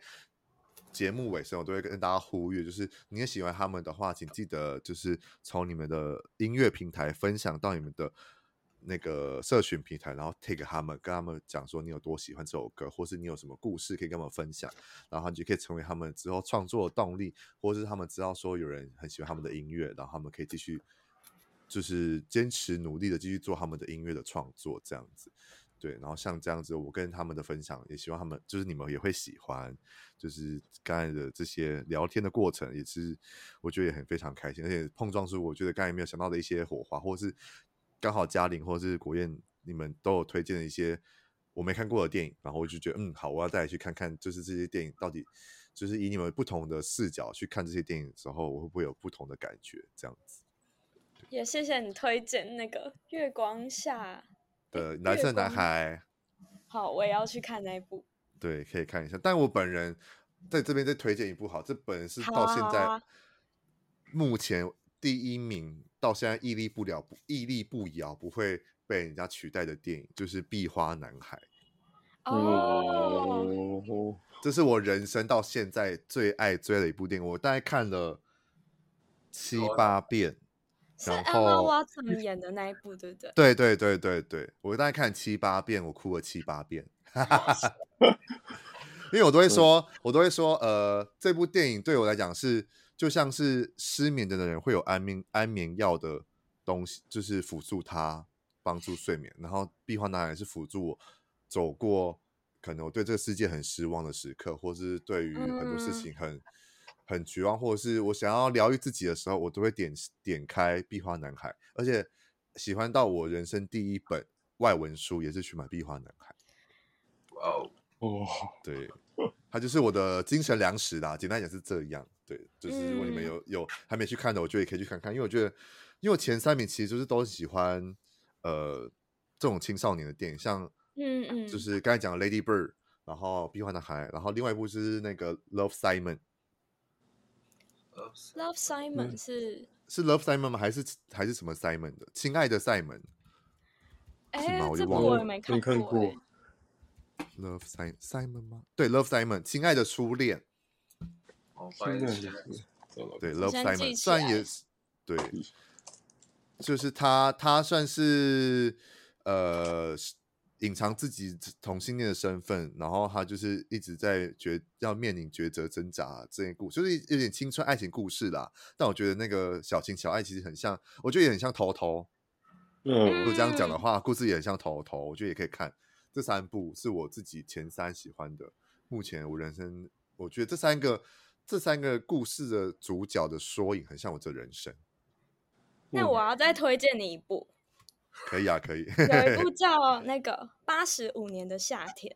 节目尾声，我都会跟大家呼吁，就是你也喜欢他们的话，请记得就是从你们的音乐平台分享到你们的。那个社群平台，然后 take 他们，跟他们讲说你有多喜欢这首歌，或是你有什么故事可以跟我们分享，然后你就可以成为他们之后创作的动力，或是他们知道说有人很喜欢他们的音乐，然后他们可以继续就是坚持努力的继续做他们的音乐的创作，这样子。对，然后像这样子，我跟他们的分享，也希望他们就是你们也会喜欢，就是刚才的这些聊天的过程，也是我觉得也很非常开心，而且碰撞出我觉得刚才没有想到的一些火花，或是。刚好嘉玲或者是国彦，你们都有推荐的一些我没看过的电影，然后我就觉得嗯好，我要再去看看，就是这些电影到底就是以你们不同的视角去看这些电影的时候，我会不会有不同的感觉？这样子。也谢谢你推荐那个《月光下的蓝色男孩》。好，我也要去看那一部。对，可以看一下。但我本人在这边再推荐一部，好，这本人是到现在、啊、目前第一名。到现在屹立不了，不屹立不摇，不会被人家取代的电影就是《壁花男孩》哦，这是我人生到现在最爱追的一部电影。我大概看了七八遍。是 Emma Watson 演的那一部，对不对？对对对对对，我大概看七八遍，我哭了七八遍。因为我都会说，我都会说，呃，这部电影对我来讲是就像是失眠的人会有安眠安眠药的东西，就是辅助他帮助睡眠。然后《壁花男孩》是辅助我走过可能我对这个世界很失望的时刻，或是对于很多事情很。嗯很绝望，或者是我想要疗愈自己的时候，我都会点点开《壁花男孩》，而且喜欢到我人生第一本外文书也是去买《壁花男孩》。哇哦，哦，对，他就是我的精神粮食啦。简单讲是这样，对，就是如果你们有有还没去看的，我觉得也可以去看看，因为我觉得，因为我前三名其实就是都喜欢呃这种青少年的电影，像嗯嗯，就是刚才讲的《Lady Bird》，然后《壁花男孩》，然后另外一部是那个《Love Simon》。Love Simon 是是 Love Simon 吗？还是还是什么 Simon 的？亲爱的赛门？哎，这部我也没看过。Love Simon Simon 吗？对，Love Simon，亲爱的初恋。哦，翻译对，Love Simon 算也是对，就是他，他算是呃。隐藏自己同性恋的身份，然后他就是一直在抉要面临抉择挣扎这些故事，就是有点青春爱情故事啦。但我觉得那个小情小爱其实很像，我觉得也很像头头。嗯，如果这样讲的话，故事也很像头头。我觉得也可以看这三部，是我自己前三喜欢的。目前我人生，我觉得这三个这三个故事的主角的缩影，很像我这人生。那我要再推荐你一部。可以啊，可以。有一部 叫那个《八十五年的夏天》。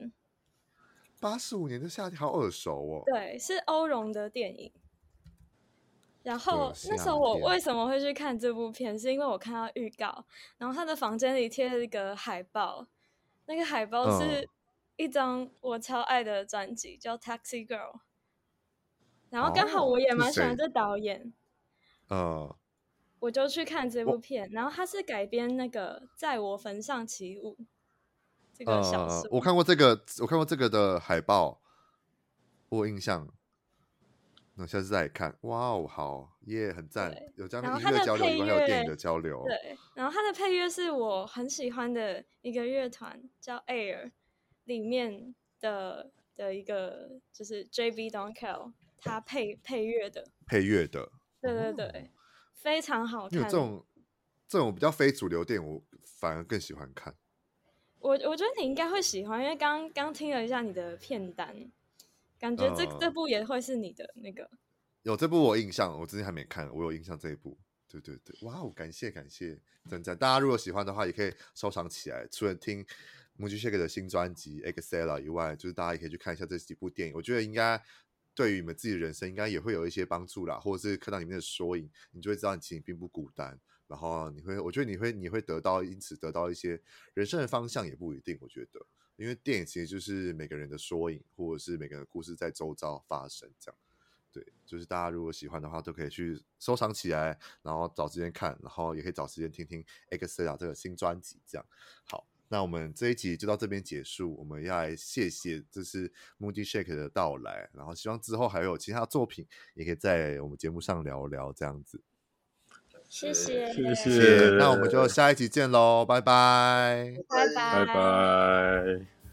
八十五年的夏天，好耳熟哦。对，是欧容的电影。然后那时候我为什么会去看这部片，是因为我看到预告，然后他的房间里贴了一个海报，那个海报是一张我超爱的专辑，叫《Taxi Girl》。然后刚好我也蛮喜欢这导演。嗯。我就去看这部片，然后它是改编那个《在我坟上起舞》这个小说。呃，我看过这个，我看过这个的海报，我有印象。那下次再来看，哇哦，好耶，很赞，有这样的音乐交流，还有电影的交流。对，然后它的配乐是我很喜欢的一个乐团叫 Air 里面的的一个，就是 JB Donkel 他配配乐的，配乐的，对对对。哦非常好看。因为这种这种比较非主流电影，我反而更喜欢看。我我觉得你应该会喜欢，因为刚刚听了一下你的片单，感觉这、呃、这部也会是你的那个。有这部我印象，我之前还没看，我有印象这一部。对对对，哇哦，感谢感谢，真赞！大家如果喜欢的话，也可以收藏起来。除了听 Mooji Shake 的新专辑《Excella》以外，就是大家也可以去看一下这几部电影。我觉得应该。对于你们自己的人生，应该也会有一些帮助啦，或者是看到里面的缩影，你就会知道你其实并不孤单。然后你会，我觉得你会，你会得到，因此得到一些人生的方向，也不一定。我觉得，因为电影其实就是每个人的缩影，或者是每个人的故事在周遭发生，这样。对，就是大家如果喜欢的话，都可以去收藏起来，然后找时间看，然后也可以找时间听听 xl 这个新专辑，这样。好。那我们这一集就到这边结束，我们要来谢谢这是 Moody Shake 的到来，然后希望之后还有其他作品也可以在我们节目上聊聊这样子。谢谢，谢谢，那我们就下一集见喽，拜拜，拜拜，拜拜。